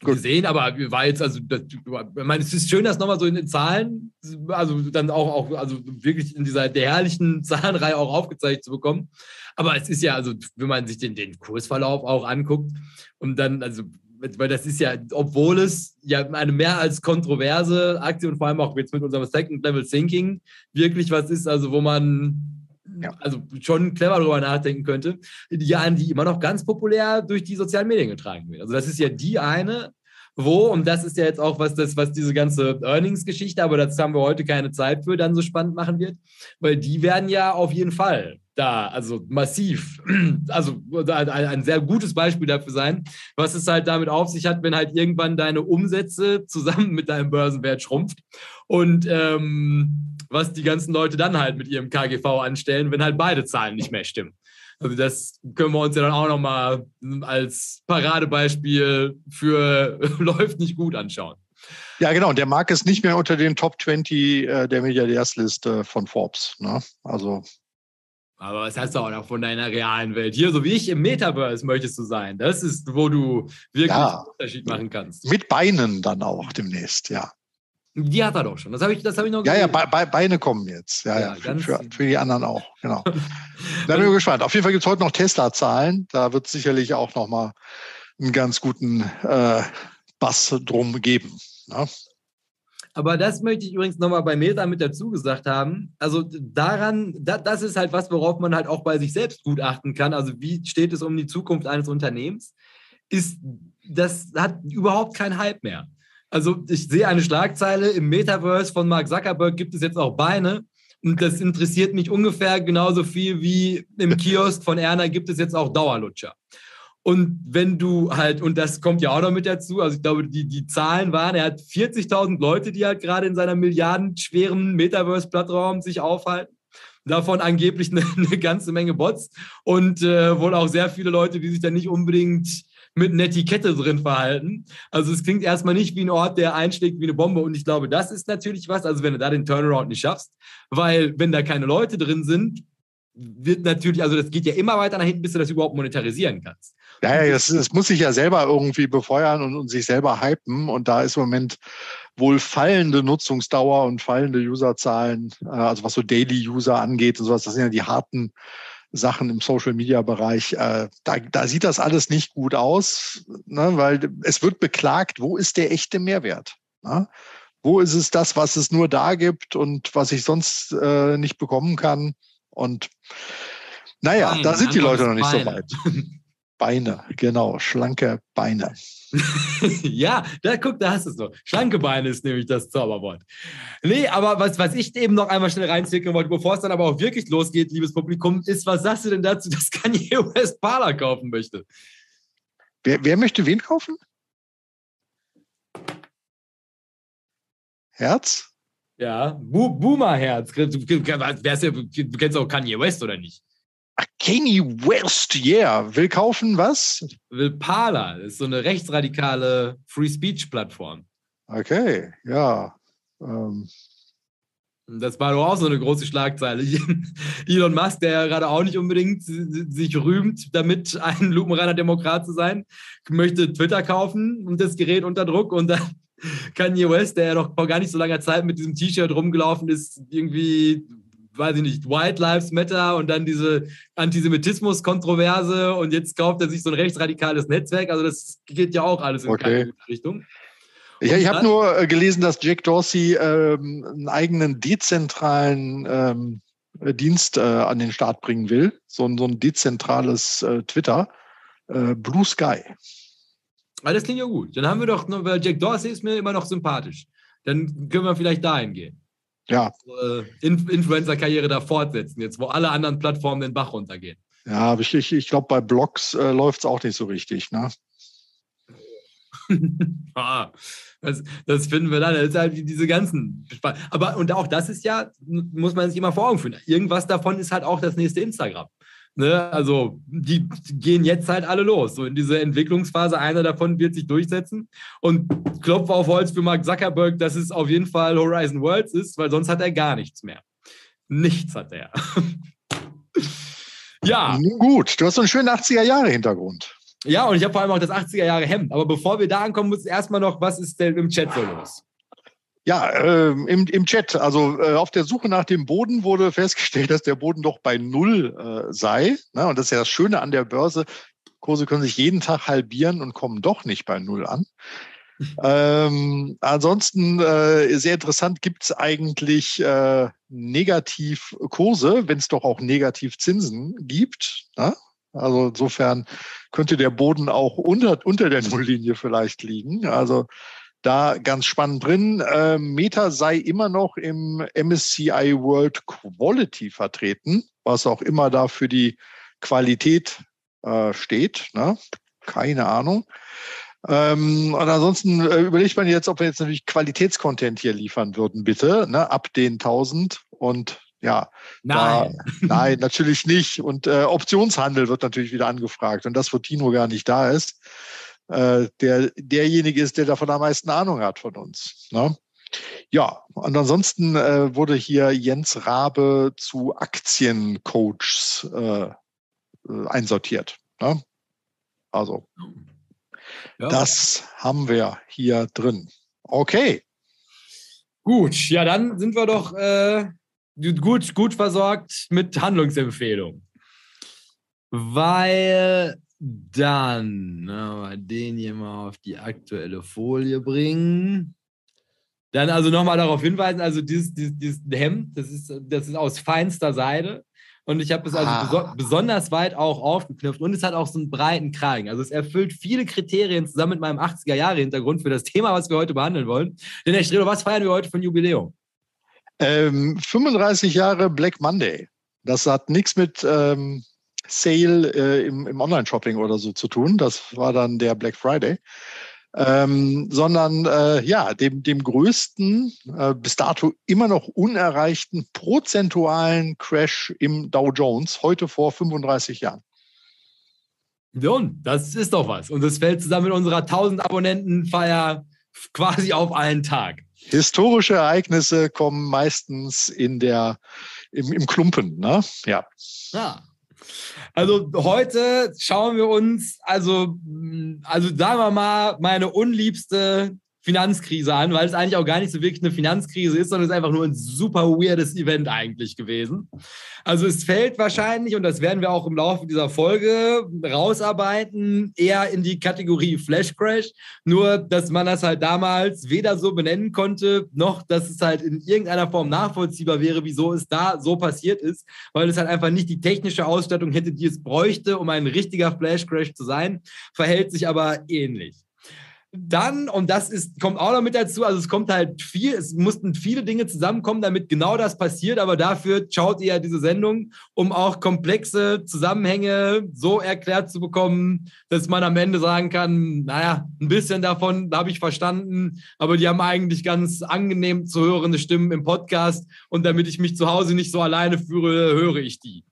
Gut. gesehen, aber war jetzt, also, das, ich meine, es ist schön, das nochmal so in den Zahlen, also dann auch, auch, also wirklich in dieser der herrlichen Zahlenreihe auch aufgezeigt zu bekommen. Aber es ist ja, also, wenn man sich den, den Kursverlauf auch anguckt und dann, also, weil das ist ja, obwohl es ja eine mehr als kontroverse Aktie und vor allem auch jetzt mit unserem Second Level Thinking wirklich was ist, also wo man ja. also schon clever darüber nachdenken könnte, die an die immer noch ganz populär durch die sozialen Medien getragen wird. Also das ist ja die eine, wo, und das ist ja jetzt auch was, das, was diese ganze Earnings-Geschichte, aber das haben wir heute keine Zeit für, dann so spannend machen wird, weil die werden ja auf jeden Fall da, also massiv, also ein, sehr gutes Beispiel dafür sein, was es halt damit auf sich hat, wenn halt irgendwann deine Umsätze zusammen mit deinem Börsenwert schrumpft und ähm, was die ganzen Leute dann halt mit ihrem KGV anstellen, wenn halt beide Zahlen nicht mehr stimmen. Also das können wir uns ja dann auch nochmal als Paradebeispiel für läuft nicht gut anschauen. Ja, genau. Und der Markt ist nicht mehr unter den Top 20 äh, der Milliardärsliste von Forbes. Ne? Also. Aber was hast du auch noch von deiner realen Welt? Hier, so wie ich im Metaverse möchtest du sein. Das ist, wo du wirklich ja, einen Unterschied machen kannst. Mit Beinen dann auch demnächst, ja. Die hat er doch schon. Das habe ich, hab ich noch gesehen. Ja, ja, Be Beine kommen jetzt. Ja, ja, ja für, für, die anderen auch. Genau. da bin ich gespannt. Auf jeden Fall gibt es heute noch Tesla-Zahlen. Da wird es sicherlich auch noch mal einen ganz guten äh, Bass drum geben. Ne? Aber das möchte ich übrigens nochmal bei Meta mit dazu gesagt haben. Also daran, da, das ist halt was, worauf man halt auch bei sich selbst gutachten kann. Also wie steht es um die Zukunft eines Unternehmens? Ist, das hat überhaupt keinen Hype mehr. Also ich sehe eine Schlagzeile, im Metaverse von Mark Zuckerberg gibt es jetzt auch Beine. Und das interessiert mich ungefähr genauso viel wie im Kiosk von Erna gibt es jetzt auch Dauerlutscher. Und wenn du halt, und das kommt ja auch noch mit dazu, also ich glaube, die, die Zahlen waren, er hat 40.000 Leute, die halt gerade in seiner milliardenschweren Metaverse-Plattform sich aufhalten. Davon angeblich eine, eine ganze Menge Bots und äh, wohl auch sehr viele Leute, die sich dann nicht unbedingt mit einer Etikette drin verhalten. Also es klingt erstmal nicht wie ein Ort, der einschlägt wie eine Bombe. Und ich glaube, das ist natürlich was, also wenn du da den Turnaround nicht schaffst, weil wenn da keine Leute drin sind, wird natürlich, also das geht ja immer weiter nach hinten, bis du das überhaupt monetarisieren kannst. Ja, ja, das, das muss sich ja selber irgendwie befeuern und, und sich selber hypen. Und da ist im Moment wohl fallende Nutzungsdauer und fallende Userzahlen, äh, also was so Daily User angeht und sowas, das sind ja die harten Sachen im Social Media Bereich. Äh, da, da sieht das alles nicht gut aus, ne, weil es wird beklagt, wo ist der echte Mehrwert? Ne? Wo ist es das, was es nur da gibt und was ich sonst äh, nicht bekommen kann? Und naja, Beine, da sind die Leute noch nicht so weit. Beine, genau, schlanke Beine. ja, da guck, da hast du es noch. Schlanke Beine ist nämlich das Zauberwort. Nee, aber was, was ich eben noch einmal schnell reinzwicken wollte, bevor es dann aber auch wirklich losgeht, liebes Publikum, ist, was sagst du denn dazu, dass Kanye West Parler kaufen möchte? Wer, wer möchte wen kaufen? Herz? Ja, Bo Boomer-Herz. Du, du, du kennst auch Kanye West, oder nicht? Kanye West, yeah. Will kaufen was? Will Parler. Das ist so eine rechtsradikale Free Speech Plattform. Okay, ja. Ähm. Das war doch auch so eine große Schlagzeile. Elon Musk, der ja gerade auch nicht unbedingt sich rühmt, damit ein lupenreiner Demokrat zu sein, möchte Twitter kaufen und das Gerät unter Druck und dann Kanye West, der ja noch vor gar nicht so langer Zeit mit diesem T-Shirt rumgelaufen ist, irgendwie weiß ich nicht, White Lives Matter und dann diese Antisemitismus-Kontroverse und jetzt kauft er sich so ein rechtsradikales Netzwerk. Also das geht ja auch alles in okay. keine Richtung. Ja, ich habe nur äh, gelesen, dass Jack Dorsey ähm, einen eigenen dezentralen ähm, Dienst äh, an den Start bringen will. So, ein, so ein dezentrales äh, Twitter. Äh, Blue Sky. Aber das klingt ja gut. Dann haben wir doch, weil Jack Dorsey ist mir immer noch sympathisch. Dann können wir vielleicht dahin gehen ja. Äh, Influencer-Karriere da fortsetzen, jetzt wo alle anderen Plattformen den Bach runtergehen. Ja, ich, ich, ich glaube, bei Blogs äh, läuft es auch nicht so richtig. Ne? Ah, das, das, finden wir dann. Das ist halt diese ganzen. Aber und auch das ist ja, muss man sich immer vor Augen führen. Irgendwas davon ist halt auch das nächste Instagram. Ne? Also die gehen jetzt halt alle los. So in diese Entwicklungsphase, einer davon wird sich durchsetzen. Und Klopf auf Holz für Mark Zuckerberg, dass es auf jeden Fall Horizon Worlds ist, weil sonst hat er gar nichts mehr. Nichts hat er. ja. Gut, du hast so einen schönen 80er-Jahre-Hintergrund. Ja, und ich habe vor allem auch das 80er-Jahre-Hemd. Aber bevor wir da ankommen, muss erstmal noch, was ist denn im Chat so los? Ja, äh, im, im Chat, also äh, auf der Suche nach dem Boden wurde festgestellt, dass der Boden doch bei Null äh, sei. Ne? Und das ist ja das Schöne an der Börse. Kurse können sich jeden Tag halbieren und kommen doch nicht bei Null an. ähm, ansonsten äh, sehr interessant, gibt es eigentlich äh, Negativkurse, wenn es doch auch Negativzinsen gibt. Ne? Also insofern könnte der Boden auch unter, unter der Nulllinie vielleicht liegen. Also da ganz spannend drin. Äh, Meta sei immer noch im MSCI World Quality vertreten, was auch immer da für die Qualität äh, steht. Ne? Keine Ahnung. Ähm, und ansonsten äh, überlegt man jetzt, ob wir jetzt natürlich Qualitätscontent hier liefern würden, bitte, ne? ab den 1000 und ja, nein, da, nein, natürlich nicht. Und äh, Optionshandel wird natürlich wieder angefragt und das, wo Tino gar nicht da ist äh, der derjenige ist, der davon am meisten Ahnung hat von uns. Ne? Ja, und ansonsten äh, wurde hier Jens Rabe zu Aktiencoaches äh, äh, einsortiert. Ne? Also, ja. das haben wir hier drin. Okay. Gut, ja, dann sind wir doch äh, gut, gut versorgt mit Handlungsempfehlungen. Weil dann na, den hier mal auf die aktuelle Folie bringen. Dann also nochmal darauf hinweisen, also dieses, dieses, dieses, Hemd, das ist, das ist aus feinster Seide. Und ich habe es also ah. beso besonders weit auch aufgeknüpft und es hat auch so einen breiten Kragen. Also es erfüllt viele Kriterien zusammen mit meinem 80er-Jahre-Hintergrund für das Thema, was wir heute behandeln wollen. Denn Herr Streber, was feiern wir heute von Jubiläum? Ähm, 35 Jahre Black Monday. Das hat nichts mit ähm, Sale äh, im, im Online-Shopping oder so zu tun. Das war dann der Black Friday. Ähm, sondern äh, ja, dem, dem größten, äh, bis dato immer noch unerreichten prozentualen Crash im Dow Jones, heute vor 35 Jahren. Ja, und das ist doch was. Und das fällt zusammen mit unserer 1000 Abonnenten-Feier quasi auf einen Tag. Historische Ereignisse kommen meistens in der, im, im Klumpen, ne? Ja. Ja, also heute schauen wir uns, also, also sagen wir mal, meine unliebste Finanzkrise an, weil es eigentlich auch gar nicht so wirklich eine Finanzkrise ist, sondern es ist einfach nur ein super weirdes Event eigentlich gewesen. Also es fällt wahrscheinlich, und das werden wir auch im Laufe dieser Folge rausarbeiten, eher in die Kategorie Flash Crash. Nur, dass man das halt damals weder so benennen konnte, noch dass es halt in irgendeiner Form nachvollziehbar wäre, wieso es da so passiert ist, weil es halt einfach nicht die technische Ausstattung hätte, die es bräuchte, um ein richtiger Flash Crash zu sein, verhält sich aber ähnlich. Dann, und das ist, kommt auch noch mit dazu, also es kommt halt viel, es mussten viele Dinge zusammenkommen, damit genau das passiert, aber dafür schaut ihr ja diese Sendung, um auch komplexe Zusammenhänge so erklärt zu bekommen, dass man am Ende sagen kann, naja, ein bisschen davon habe ich verstanden, aber die haben eigentlich ganz angenehm zu hörende Stimmen im Podcast und damit ich mich zu Hause nicht so alleine führe, höre ich die.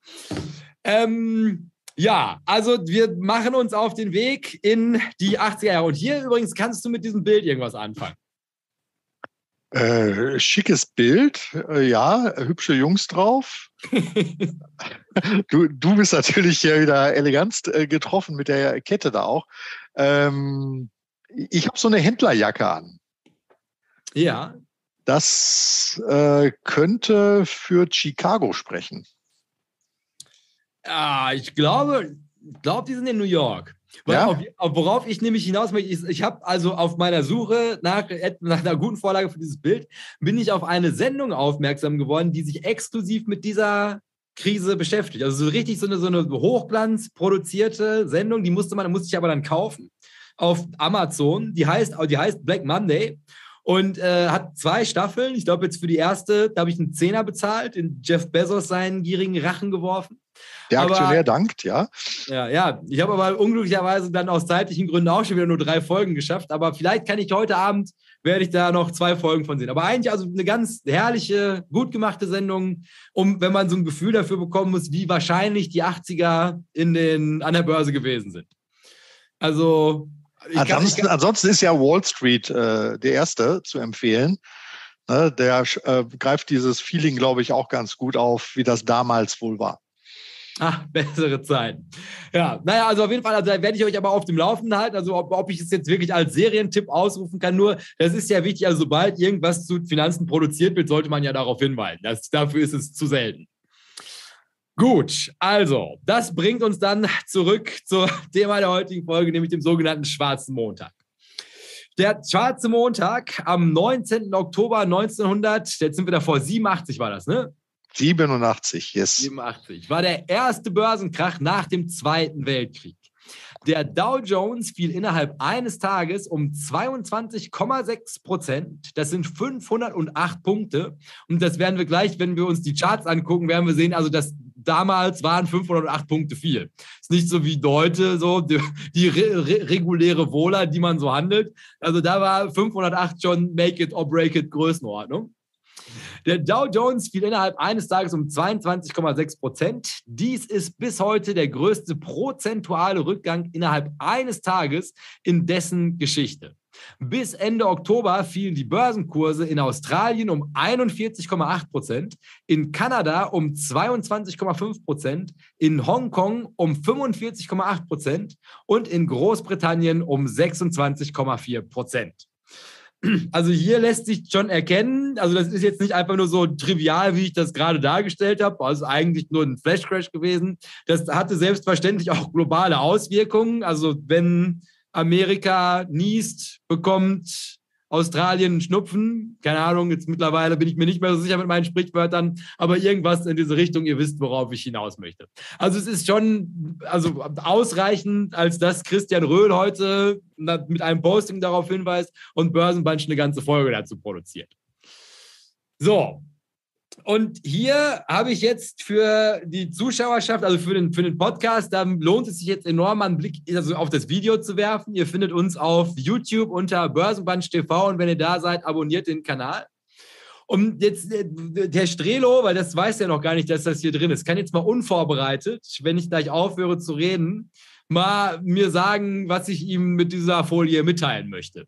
Ähm, ja, also wir machen uns auf den Weg in die 80er Jahre. Und hier übrigens kannst du mit diesem Bild irgendwas anfangen. Äh, schickes Bild, äh, ja, hübsche Jungs drauf. du, du bist natürlich hier wieder elegant äh, getroffen mit der Kette da auch. Ähm, ich habe so eine Händlerjacke an. Ja. Das äh, könnte für Chicago sprechen. Ah, ich glaube, glaube, die sind in New York. Ja? Auf, auf, worauf ich nämlich hinaus möchte, ich, ich habe also auf meiner Suche nach, nach einer guten Vorlage für dieses Bild, bin ich auf eine Sendung aufmerksam geworden, die sich exklusiv mit dieser Krise beschäftigt. Also so richtig so eine, so eine Hochglanz produzierte Sendung, die musste man, musste ich aber dann kaufen auf Amazon. Die heißt, die heißt Black Monday und äh, hat zwei Staffeln. Ich glaube, jetzt für die erste, da habe ich einen Zehner bezahlt, in Jeff Bezos seinen gierigen Rachen geworfen. Der aber, Aktionär dankt, ja. Ja, ja. Ich habe aber unglücklicherweise dann aus zeitlichen Gründen auch schon wieder nur drei Folgen geschafft. Aber vielleicht kann ich heute Abend, werde ich da noch zwei Folgen von sehen. Aber eigentlich also eine ganz herrliche, gut gemachte Sendung, um, wenn man so ein Gefühl dafür bekommen muss, wie wahrscheinlich die 80er in den, an der Börse gewesen sind. Also. Ansonsten, kann, ansonsten, ist ja Wall Street äh, der erste zu empfehlen. Ne, der äh, greift dieses Feeling, glaube ich, auch ganz gut auf, wie das damals wohl war. Ach, bessere Zeiten. Ja, naja, also auf jeden Fall, also da werde ich euch aber auf dem Laufenden halten, also ob, ob ich es jetzt wirklich als Serientipp ausrufen kann. Nur, das ist ja wichtig, also sobald irgendwas zu Finanzen produziert wird, sollte man ja darauf hinweisen. Das, dafür ist es zu selten. Gut, also, das bringt uns dann zurück zum Thema der heutigen Folge, nämlich dem sogenannten Schwarzen Montag. Der Schwarze Montag am 19. Oktober 1900, jetzt sind wir da vor 87 war das, ne? 87, yes. 87. War der erste Börsenkrach nach dem Zweiten Weltkrieg. Der Dow Jones fiel innerhalb eines Tages um 22,6 Prozent. Das sind 508 Punkte. Und das werden wir gleich, wenn wir uns die Charts angucken, werden wir sehen, also das damals waren 508 Punkte viel. Ist nicht so wie heute, so die, die re re reguläre Wohler, die man so handelt. Also da war 508 schon Make it or break it Größenordnung. Der Dow Jones fiel innerhalb eines Tages um 22,6 Prozent. Dies ist bis heute der größte prozentuale Rückgang innerhalb eines Tages in dessen Geschichte. Bis Ende Oktober fielen die Börsenkurse in Australien um 41,8 Prozent, in Kanada um 22,5 Prozent, in Hongkong um 45,8 Prozent und in Großbritannien um 26,4 Prozent. Also hier lässt sich schon erkennen, also das ist jetzt nicht einfach nur so trivial, wie ich das gerade dargestellt habe, also eigentlich nur ein Flash Crash gewesen. Das hatte selbstverständlich auch globale Auswirkungen. Also wenn Amerika niest, bekommt Australien Schnupfen. Keine Ahnung, jetzt mittlerweile bin ich mir nicht mehr so sicher mit meinen Sprichwörtern, aber irgendwas in diese Richtung, ihr wisst, worauf ich hinaus möchte. Also es ist schon also ausreichend, als dass Christian Röhl heute mit einem Posting darauf hinweist und Börsenbunch eine ganze Folge dazu produziert. So, und hier habe ich jetzt für die Zuschauerschaft, also für den, für den Podcast, da lohnt es sich jetzt enorm, einen Blick also auf das Video zu werfen. Ihr findet uns auf YouTube unter Börsenbunch TV und wenn ihr da seid, abonniert den Kanal. Und jetzt äh, der Strelo, weil das weiß ja noch gar nicht, dass das hier drin ist, kann jetzt mal unvorbereitet, wenn ich gleich aufhöre zu reden, mal mir sagen, was ich ihm mit dieser Folie mitteilen möchte.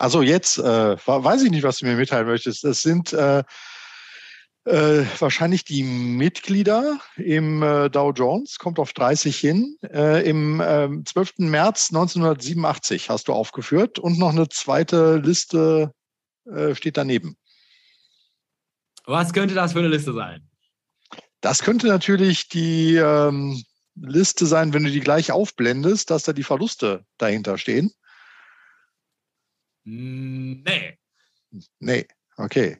Also jetzt äh, weiß ich nicht, was du mir mitteilen möchtest. Das sind äh, äh, wahrscheinlich die Mitglieder im äh, Dow Jones, kommt auf 30 hin. Äh, Im äh, 12. März 1987 hast du aufgeführt und noch eine zweite Liste äh, steht daneben. Was könnte das für eine Liste sein? Das könnte natürlich die ähm, Liste sein, wenn du die gleich aufblendest, dass da die Verluste dahinter stehen. Nee. Nee, okay.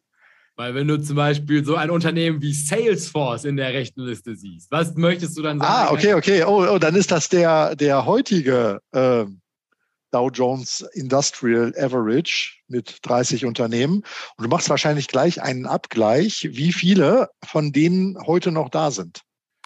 Weil wenn du zum Beispiel so ein Unternehmen wie Salesforce in der rechten Liste siehst, was möchtest du dann sagen? Ah, okay, okay. Oh, oh dann ist das der, der heutige äh, Dow Jones Industrial Average mit 30 Unternehmen. Und du machst wahrscheinlich gleich einen Abgleich, wie viele von denen heute noch da sind.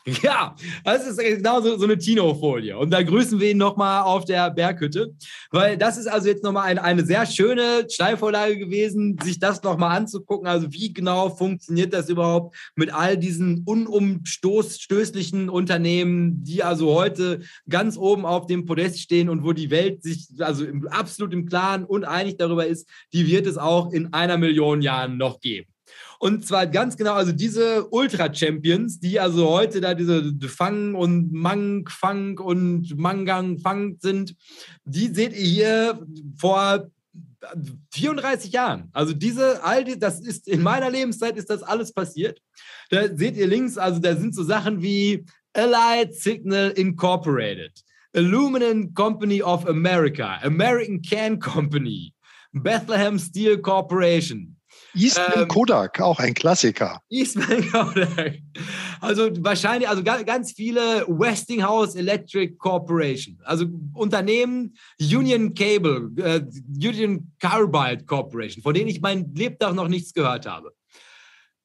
Ja, das ist genau so, so eine Tino-Folie. Und da grüßen wir ihn nochmal auf der Berghütte, weil das ist also jetzt nochmal eine, eine sehr schöne Steilvorlage gewesen, sich das nochmal anzugucken. Also wie genau funktioniert das überhaupt mit all diesen unumstößlichen Unternehmen, die also heute ganz oben auf dem Podest stehen und wo die Welt sich also absolut im Klaren und einig darüber ist, die wird es auch in einer Million Jahren noch geben. Und zwar ganz genau, also diese Ultra-Champions, die also heute da diese Fang und Mang, Fang und Mangang, Fang sind, die seht ihr hier vor 34 Jahren. Also diese, all die, das ist in meiner Lebenszeit ist das alles passiert. Da seht ihr links, also da sind so Sachen wie Allied Signal Incorporated, Aluminum Company of America, American Can Company, Bethlehem Steel Corporation, Eastman ähm, Kodak, auch ein Klassiker. Eastman Kodak. Also wahrscheinlich, also ganz viele Westinghouse Electric Corporation, also Unternehmen Union Cable, äh, Union Carbide Corporation, von denen ich mein Lebtag noch nichts gehört habe.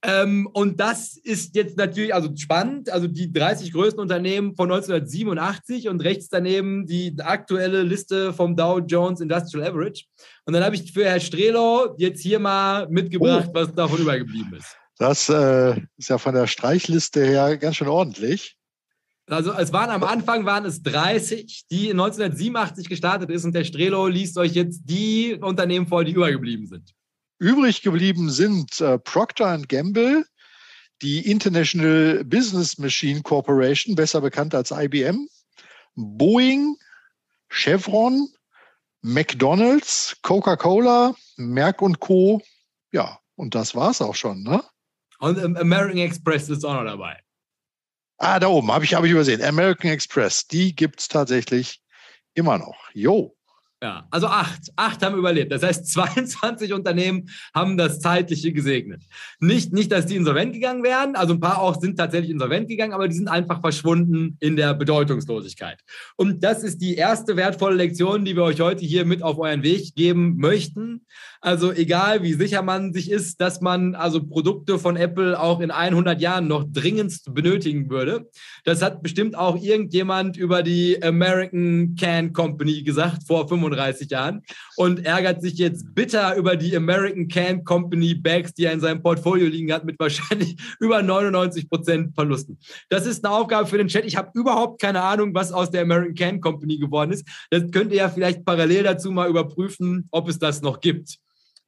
Ähm, und das ist jetzt natürlich also spannend. Also die 30 größten Unternehmen von 1987 und rechts daneben die aktuelle Liste vom Dow Jones Industrial Average. Und dann habe ich für Herr Strelo jetzt hier mal mitgebracht, oh. was davon übergeblieben ist. Das äh, ist ja von der Streichliste her ganz schön ordentlich. Also es waren am Anfang waren es 30, die 1987 gestartet ist und der Strelo liest euch jetzt die Unternehmen vor, die übergeblieben sind. Übrig geblieben sind äh, Procter Gamble, die International Business Machine Corporation, besser bekannt als IBM, Boeing, Chevron, McDonald's, Coca-Cola, Merck und Co. Ja, und das war's auch schon, ne? Und American Express ist auch noch dabei. Ah, da oben habe ich, hab ich übersehen. American Express, die gibt es tatsächlich immer noch. Jo. Ja, also acht. Acht haben überlebt. Das heißt, 22 Unternehmen haben das Zeitliche gesegnet. Nicht, nicht, dass die insolvent gegangen wären. Also ein paar auch sind tatsächlich insolvent gegangen, aber die sind einfach verschwunden in der Bedeutungslosigkeit. Und das ist die erste wertvolle Lektion, die wir euch heute hier mit auf euren Weg geben möchten. Also egal, wie sicher man sich ist, dass man also Produkte von Apple auch in 100 Jahren noch dringendst benötigen würde. Das hat bestimmt auch irgendjemand über die American Can Company gesagt vor 35 Jahren und ärgert sich jetzt bitter über die American Can Company Bags, die er in seinem Portfolio liegen hat, mit wahrscheinlich über 99 Prozent Verlusten. Das ist eine Aufgabe für den Chat. Ich habe überhaupt keine Ahnung, was aus der American Can Company geworden ist. Das könnt ihr ja vielleicht parallel dazu mal überprüfen, ob es das noch gibt.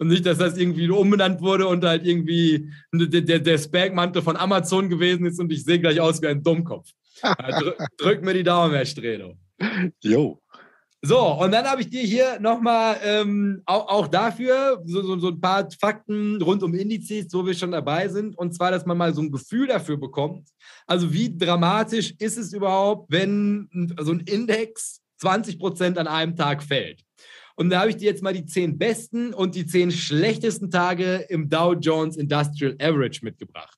Und nicht, dass das irgendwie umbenannt wurde und halt irgendwie der, der, der Spag-Mantel von Amazon gewesen ist und ich sehe gleich aus wie ein Dummkopf. Drück, drück mir die Daumen, Herr Strelo. Jo. So, und dann habe ich dir hier nochmal ähm, auch, auch dafür so, so, so ein paar Fakten rund um Indizes, wo wir schon dabei sind. Und zwar, dass man mal so ein Gefühl dafür bekommt. Also, wie dramatisch ist es überhaupt, wenn so ein Index 20 Prozent an einem Tag fällt? Und da habe ich dir jetzt mal die zehn besten und die zehn schlechtesten Tage im Dow Jones Industrial Average mitgebracht.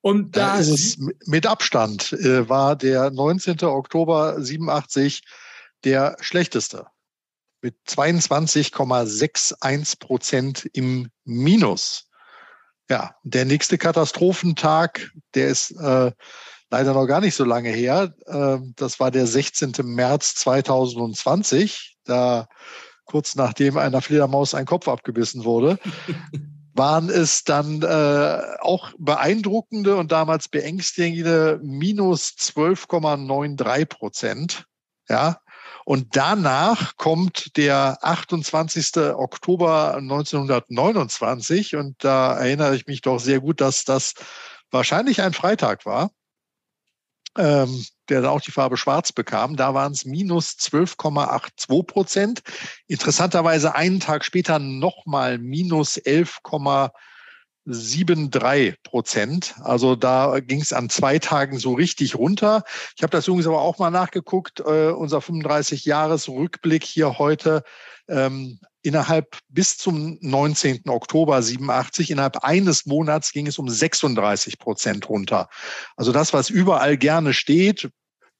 Und da, ist es mit Abstand, äh, war der 19. Oktober 87 der schlechteste. Mit 22,61 Prozent im Minus. Ja, der nächste Katastrophentag, der ist äh, leider noch gar nicht so lange her. Äh, das war der 16. März 2020 da kurz nachdem einer Fledermaus ein Kopf abgebissen wurde, waren es dann äh, auch beeindruckende und damals beängstigende minus 12,93 Prozent. Ja, und danach kommt der 28. Oktober 1929 und da erinnere ich mich doch sehr gut, dass das wahrscheinlich ein Freitag war ähm, der dann auch die Farbe Schwarz bekam. Da waren es minus 12,82 Prozent. Interessanterweise einen Tag später nochmal minus 11,73 Prozent. Also da ging es an zwei Tagen so richtig runter. Ich habe das übrigens aber auch mal nachgeguckt. Äh, unser 35-Jahres-Rückblick hier heute. Ähm, innerhalb bis zum 19. Oktober 87, innerhalb eines Monats ging es um 36 Prozent runter. Also das, was überall gerne steht,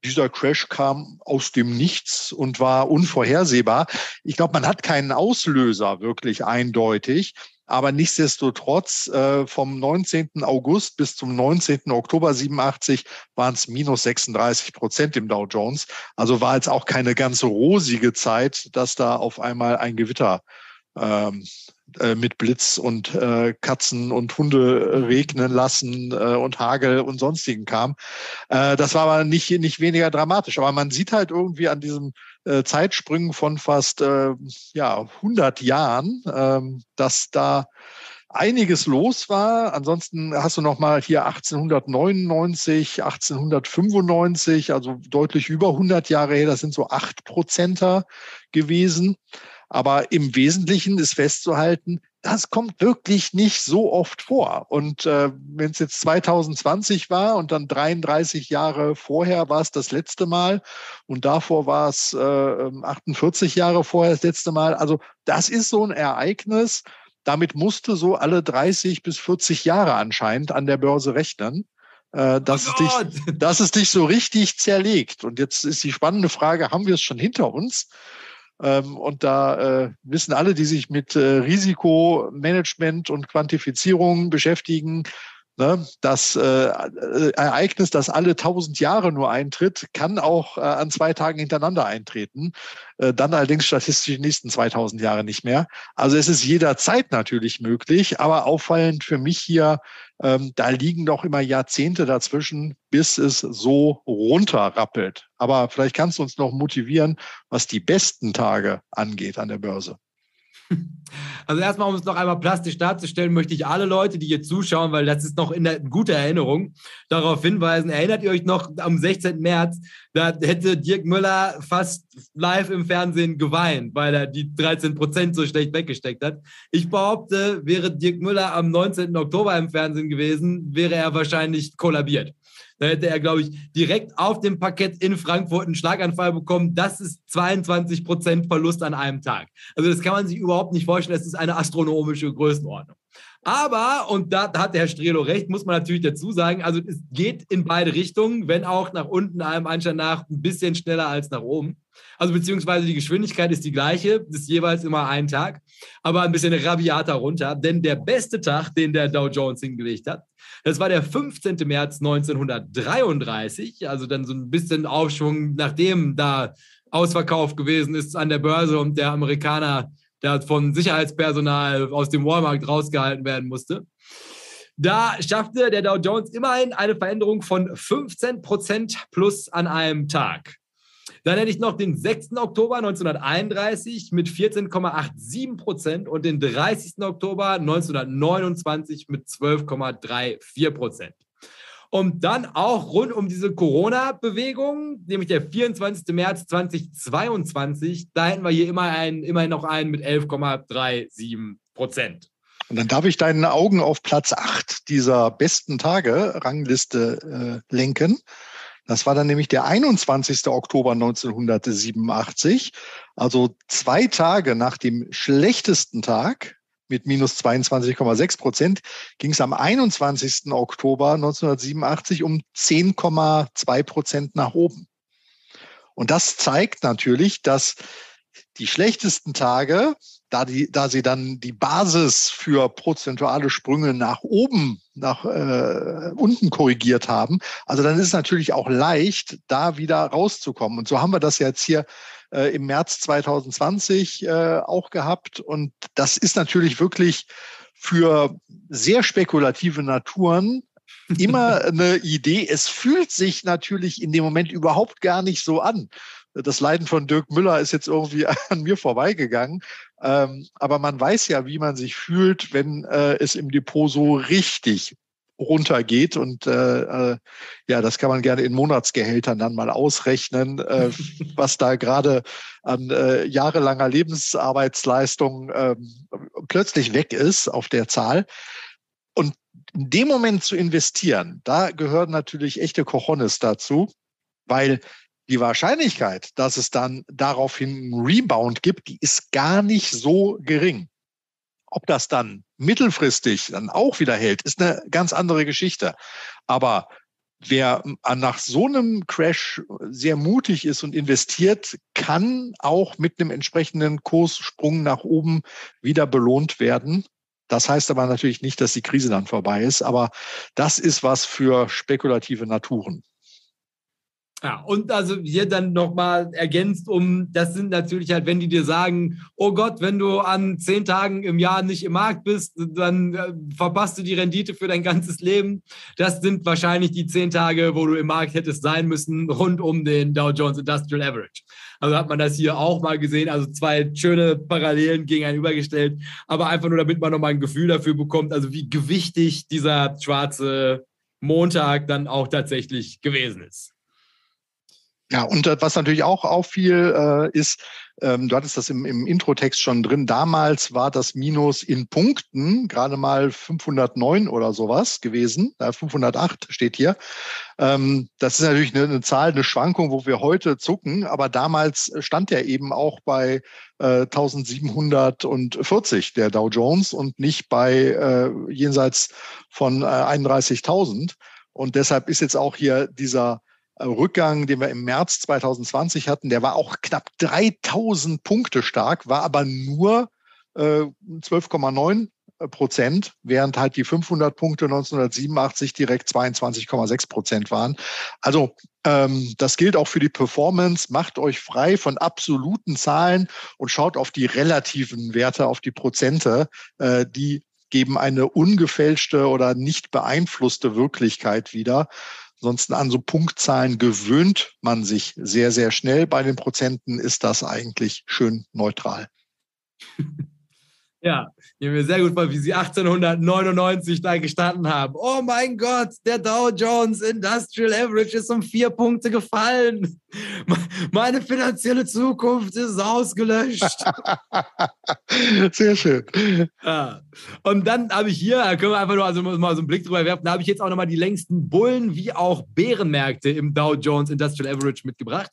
dieser Crash kam aus dem Nichts und war unvorhersehbar. Ich glaube, man hat keinen Auslöser wirklich eindeutig. Aber nichtsdestotrotz, äh, vom 19. August bis zum 19. Oktober 87 waren es minus 36 Prozent im Dow Jones. Also war jetzt auch keine ganz rosige Zeit, dass da auf einmal ein Gewitter ähm, äh, mit Blitz und äh, Katzen und Hunde regnen lassen äh, und Hagel und sonstigen kam. Äh, das war aber nicht, nicht weniger dramatisch. Aber man sieht halt irgendwie an diesem äh, Zeitsprüngen von fast äh, ja, 100 Jahren, äh, dass da einiges los war. Ansonsten hast du noch mal hier 1899, 1895, also deutlich über 100 Jahre her. Das sind so acht Prozenter gewesen. Aber im Wesentlichen ist festzuhalten, das kommt wirklich nicht so oft vor. Und äh, wenn es jetzt 2020 war und dann 33 Jahre vorher war es das letzte Mal und davor war es äh, 48 Jahre vorher das letzte Mal. Also das ist so ein Ereignis. Damit musste so alle 30 bis 40 Jahre anscheinend an der Börse rechnen. Äh, dass, oh es dich, dass es dich so richtig zerlegt. Und jetzt ist die spannende Frage, haben wir es schon hinter uns? Ähm, und da äh, wissen alle, die sich mit äh, Risikomanagement und Quantifizierung beschäftigen, Ne, das äh, Ereignis, das alle tausend Jahre nur eintritt, kann auch äh, an zwei Tagen hintereinander eintreten. Äh, dann allerdings statistisch die nächsten 2000 Jahre nicht mehr. Also es ist jederzeit natürlich möglich, aber auffallend für mich hier, ähm, da liegen doch immer Jahrzehnte dazwischen, bis es so runterrappelt. Aber vielleicht kannst du uns noch motivieren, was die besten Tage angeht an der Börse. Also erstmal, um es noch einmal plastisch darzustellen, möchte ich alle Leute, die hier zuschauen, weil das ist noch in guter Erinnerung, darauf hinweisen. Erinnert ihr euch noch am 16. März, da hätte Dirk Müller fast live im Fernsehen geweint, weil er die 13 Prozent so schlecht weggesteckt hat. Ich behaupte, wäre Dirk Müller am 19. Oktober im Fernsehen gewesen, wäre er wahrscheinlich kollabiert. Da hätte er, glaube ich, direkt auf dem Parkett in Frankfurt einen Schlaganfall bekommen. Das ist 22 Prozent Verlust an einem Tag. Also das kann man sich überhaupt nicht vorstellen. Das ist eine astronomische Größenordnung. Aber, und da, hat der Herr Strelo recht, muss man natürlich dazu sagen, also es geht in beide Richtungen, wenn auch nach unten einem Anschein nach ein bisschen schneller als nach oben. Also beziehungsweise die Geschwindigkeit ist die gleiche, ist jeweils immer ein Tag, aber ein bisschen rabiater runter. Denn der beste Tag, den der Dow Jones hingelegt hat, das war der 15. März 1933, also dann so ein bisschen Aufschwung, nachdem da ausverkauft gewesen ist an der Börse und der Amerikaner der von Sicherheitspersonal aus dem Walmart rausgehalten werden musste. Da schaffte der Dow Jones immerhin eine Veränderung von 15 Prozent plus an einem Tag. Dann hätte ich noch den 6. Oktober 1931 mit 14,87 Prozent und den 30. Oktober 1929 mit 12,34 Prozent. Und dann auch rund um diese Corona-Bewegung, nämlich der 24. März 2022, da hätten wir hier immer einen, immerhin noch einen mit 11,37 Prozent. Und dann darf ich deinen Augen auf Platz 8 dieser besten Tage Rangliste äh, lenken. Das war dann nämlich der 21. Oktober 1987, also zwei Tage nach dem schlechtesten Tag mit minus 22,6 Prozent, ging es am 21. Oktober 1987 um 10,2 Prozent nach oben. Und das zeigt natürlich, dass die schlechtesten Tage, da, die, da sie dann die Basis für prozentuale Sprünge nach oben, nach äh, unten korrigiert haben, also dann ist es natürlich auch leicht, da wieder rauszukommen. Und so haben wir das jetzt hier äh, im März 2020 äh, auch gehabt. Und das ist natürlich wirklich für sehr spekulative Naturen immer eine Idee. Es fühlt sich natürlich in dem Moment überhaupt gar nicht so an. Das Leiden von Dirk Müller ist jetzt irgendwie an mir vorbeigegangen. Ähm, aber man weiß ja, wie man sich fühlt, wenn äh, es im Depot so richtig runtergeht. Und äh, äh, ja, das kann man gerne in Monatsgehältern dann mal ausrechnen, äh, was da gerade an äh, jahrelanger Lebensarbeitsleistung äh, plötzlich weg ist auf der Zahl. Und in dem Moment zu investieren, da gehören natürlich echte Cojones dazu, weil die Wahrscheinlichkeit, dass es dann daraufhin einen Rebound gibt, die ist gar nicht so gering. Ob das dann mittelfristig dann auch wieder hält, ist eine ganz andere Geschichte. Aber wer nach so einem Crash sehr mutig ist und investiert, kann auch mit einem entsprechenden Kurssprung nach oben wieder belohnt werden. Das heißt aber natürlich nicht, dass die Krise dann vorbei ist, aber das ist was für spekulative Naturen. Ja, und also hier dann nochmal ergänzt um, das sind natürlich halt, wenn die dir sagen, oh Gott, wenn du an zehn Tagen im Jahr nicht im Markt bist, dann äh, verpasst du die Rendite für dein ganzes Leben. Das sind wahrscheinlich die zehn Tage, wo du im Markt hättest sein müssen, rund um den Dow Jones Industrial Average. Also hat man das hier auch mal gesehen, also zwei schöne Parallelen gegenübergestellt, aber einfach nur, damit man nochmal ein Gefühl dafür bekommt, also wie gewichtig dieser schwarze Montag dann auch tatsächlich gewesen ist. Ja, und was natürlich auch auffiel, äh, ist, ähm, du hattest das im, im Intro-Text schon drin, damals war das Minus in Punkten gerade mal 509 oder sowas gewesen, äh, 508 steht hier. Ähm, das ist natürlich eine, eine, Zahl, eine Schwankung, wo wir heute zucken, aber damals stand er eben auch bei äh, 1740, der Dow Jones, und nicht bei äh, jenseits von äh, 31.000. Und deshalb ist jetzt auch hier dieser Rückgang, den wir im März 2020 hatten, der war auch knapp 3000 Punkte stark, war aber nur äh, 12,9 Prozent, während halt die 500 Punkte 1987 direkt 22,6 Prozent waren. Also ähm, das gilt auch für die Performance. Macht euch frei von absoluten Zahlen und schaut auf die relativen Werte, auf die Prozente. Äh, die geben eine ungefälschte oder nicht beeinflusste Wirklichkeit wieder. Ansonsten an so Punktzahlen gewöhnt man sich sehr, sehr schnell. Bei den Prozenten ist das eigentlich schön neutral. Ja, ich mir sehr gut vor, wie sie 1899 da gestanden haben. Oh mein Gott, der Dow Jones Industrial Average ist um vier Punkte gefallen. Meine finanzielle Zukunft ist ausgelöscht. Sehr schön. Ja. Und dann habe ich hier, da können wir einfach nur also mal so einen Blick drüber werfen, da habe ich jetzt auch nochmal die längsten Bullen- wie auch Bärenmärkte im Dow Jones Industrial Average mitgebracht.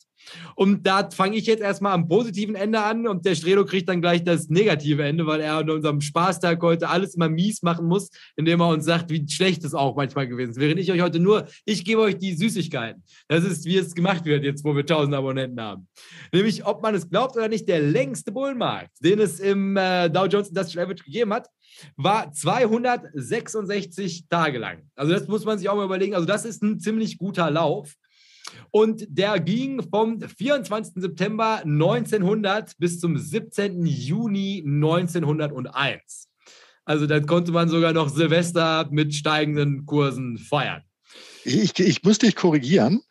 Und da fange ich jetzt erstmal am positiven Ende an und der Strelo kriegt dann gleich das negative Ende, weil er an unserem Spaßtag heute alles immer mies machen muss, indem er uns sagt, wie schlecht es auch manchmal gewesen ist. Während ich euch heute nur, ich gebe euch die Süßigkeiten. Das ist, wie es gemacht wird, jetzt wo wir 1000 Abonnenten haben. Nämlich, ob man es glaubt oder nicht, der längste Bullenmarkt, den es im äh, Dow Jones Industrial Average gegeben hat, war 266 Tage lang. Also das muss man sich auch mal überlegen. Also das ist ein ziemlich guter Lauf. Und der ging vom 24. September 1900 bis zum 17. Juni 1901. Also da konnte man sogar noch Silvester mit steigenden Kursen feiern. Ich, ich muss dich korrigieren,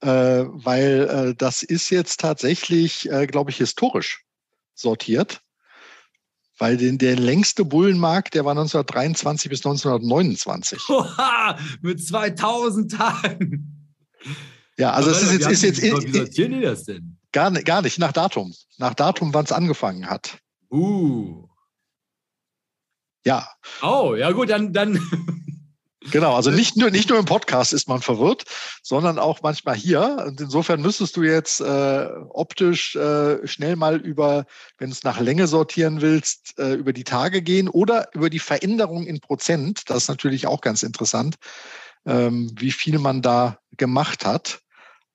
äh, weil äh, das ist jetzt tatsächlich, äh, glaube ich, historisch sortiert. Weil den, der längste Bullenmarkt, der war 1923 bis 1929. Oha, mit 2000 Tagen. Ja, also es ist jetzt, ist jetzt. Wie sortieren die das denn? Gar, gar nicht, nach Datum. Nach Datum, wann es angefangen hat. Uh. Ja. Oh, ja gut, dann, dann. Genau, also nicht nur, nicht nur im Podcast ist man verwirrt, sondern auch manchmal hier. Und insofern müsstest du jetzt äh, optisch äh, schnell mal über, wenn du es nach Länge sortieren willst, äh, über die Tage gehen oder über die Veränderung in Prozent. Das ist natürlich auch ganz interessant, ähm, wie viel man da gemacht hat.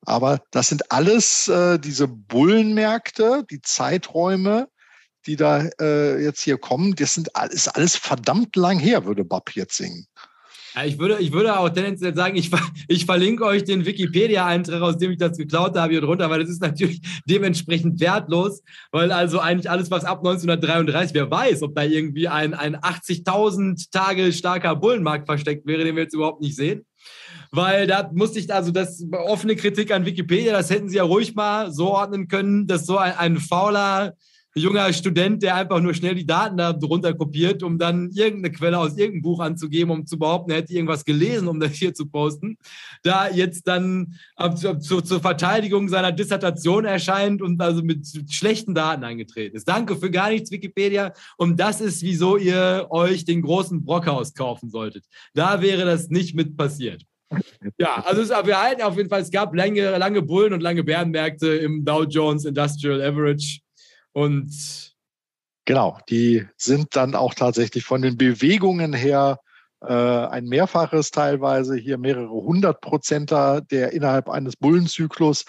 Aber das sind alles äh, diese Bullenmärkte, die Zeiträume, die da äh, jetzt hier kommen. Das sind alles, alles verdammt lang her, würde Bob jetzt singen. Ja, ich, würde, ich würde auch tendenziell sagen, ich, ich verlinke euch den Wikipedia-Eintrag, aus dem ich das geklaut habe, hier drunter, weil das ist natürlich dementsprechend wertlos, weil also eigentlich alles, was ab 1933, wer weiß, ob da irgendwie ein, ein 80.000 Tage starker Bullenmarkt versteckt wäre, den wir jetzt überhaupt nicht sehen weil da musste ich also das offene Kritik an Wikipedia, das hätten sie ja ruhig mal so ordnen können, dass so ein, ein fauler junger Student, der einfach nur schnell die Daten da drunter kopiert, um dann irgendeine Quelle aus irgendeinem Buch anzugeben, um zu behaupten, er hätte irgendwas gelesen, um das hier zu posten, da jetzt dann zu, zu, zur Verteidigung seiner Dissertation erscheint und also mit schlechten Daten eingetreten ist. Danke für gar nichts, Wikipedia. Und das ist, wieso ihr euch den großen Brockhaus kaufen solltet. Da wäre das nicht mit passiert. Ja, also es, wir halten auf jeden Fall, es gab lange, lange Bullen- und lange Bärenmärkte im Dow Jones Industrial Average. Und genau, die sind dann auch tatsächlich von den Bewegungen her äh, ein Mehrfaches teilweise, hier mehrere hundert Prozenter, der innerhalb eines Bullenzyklus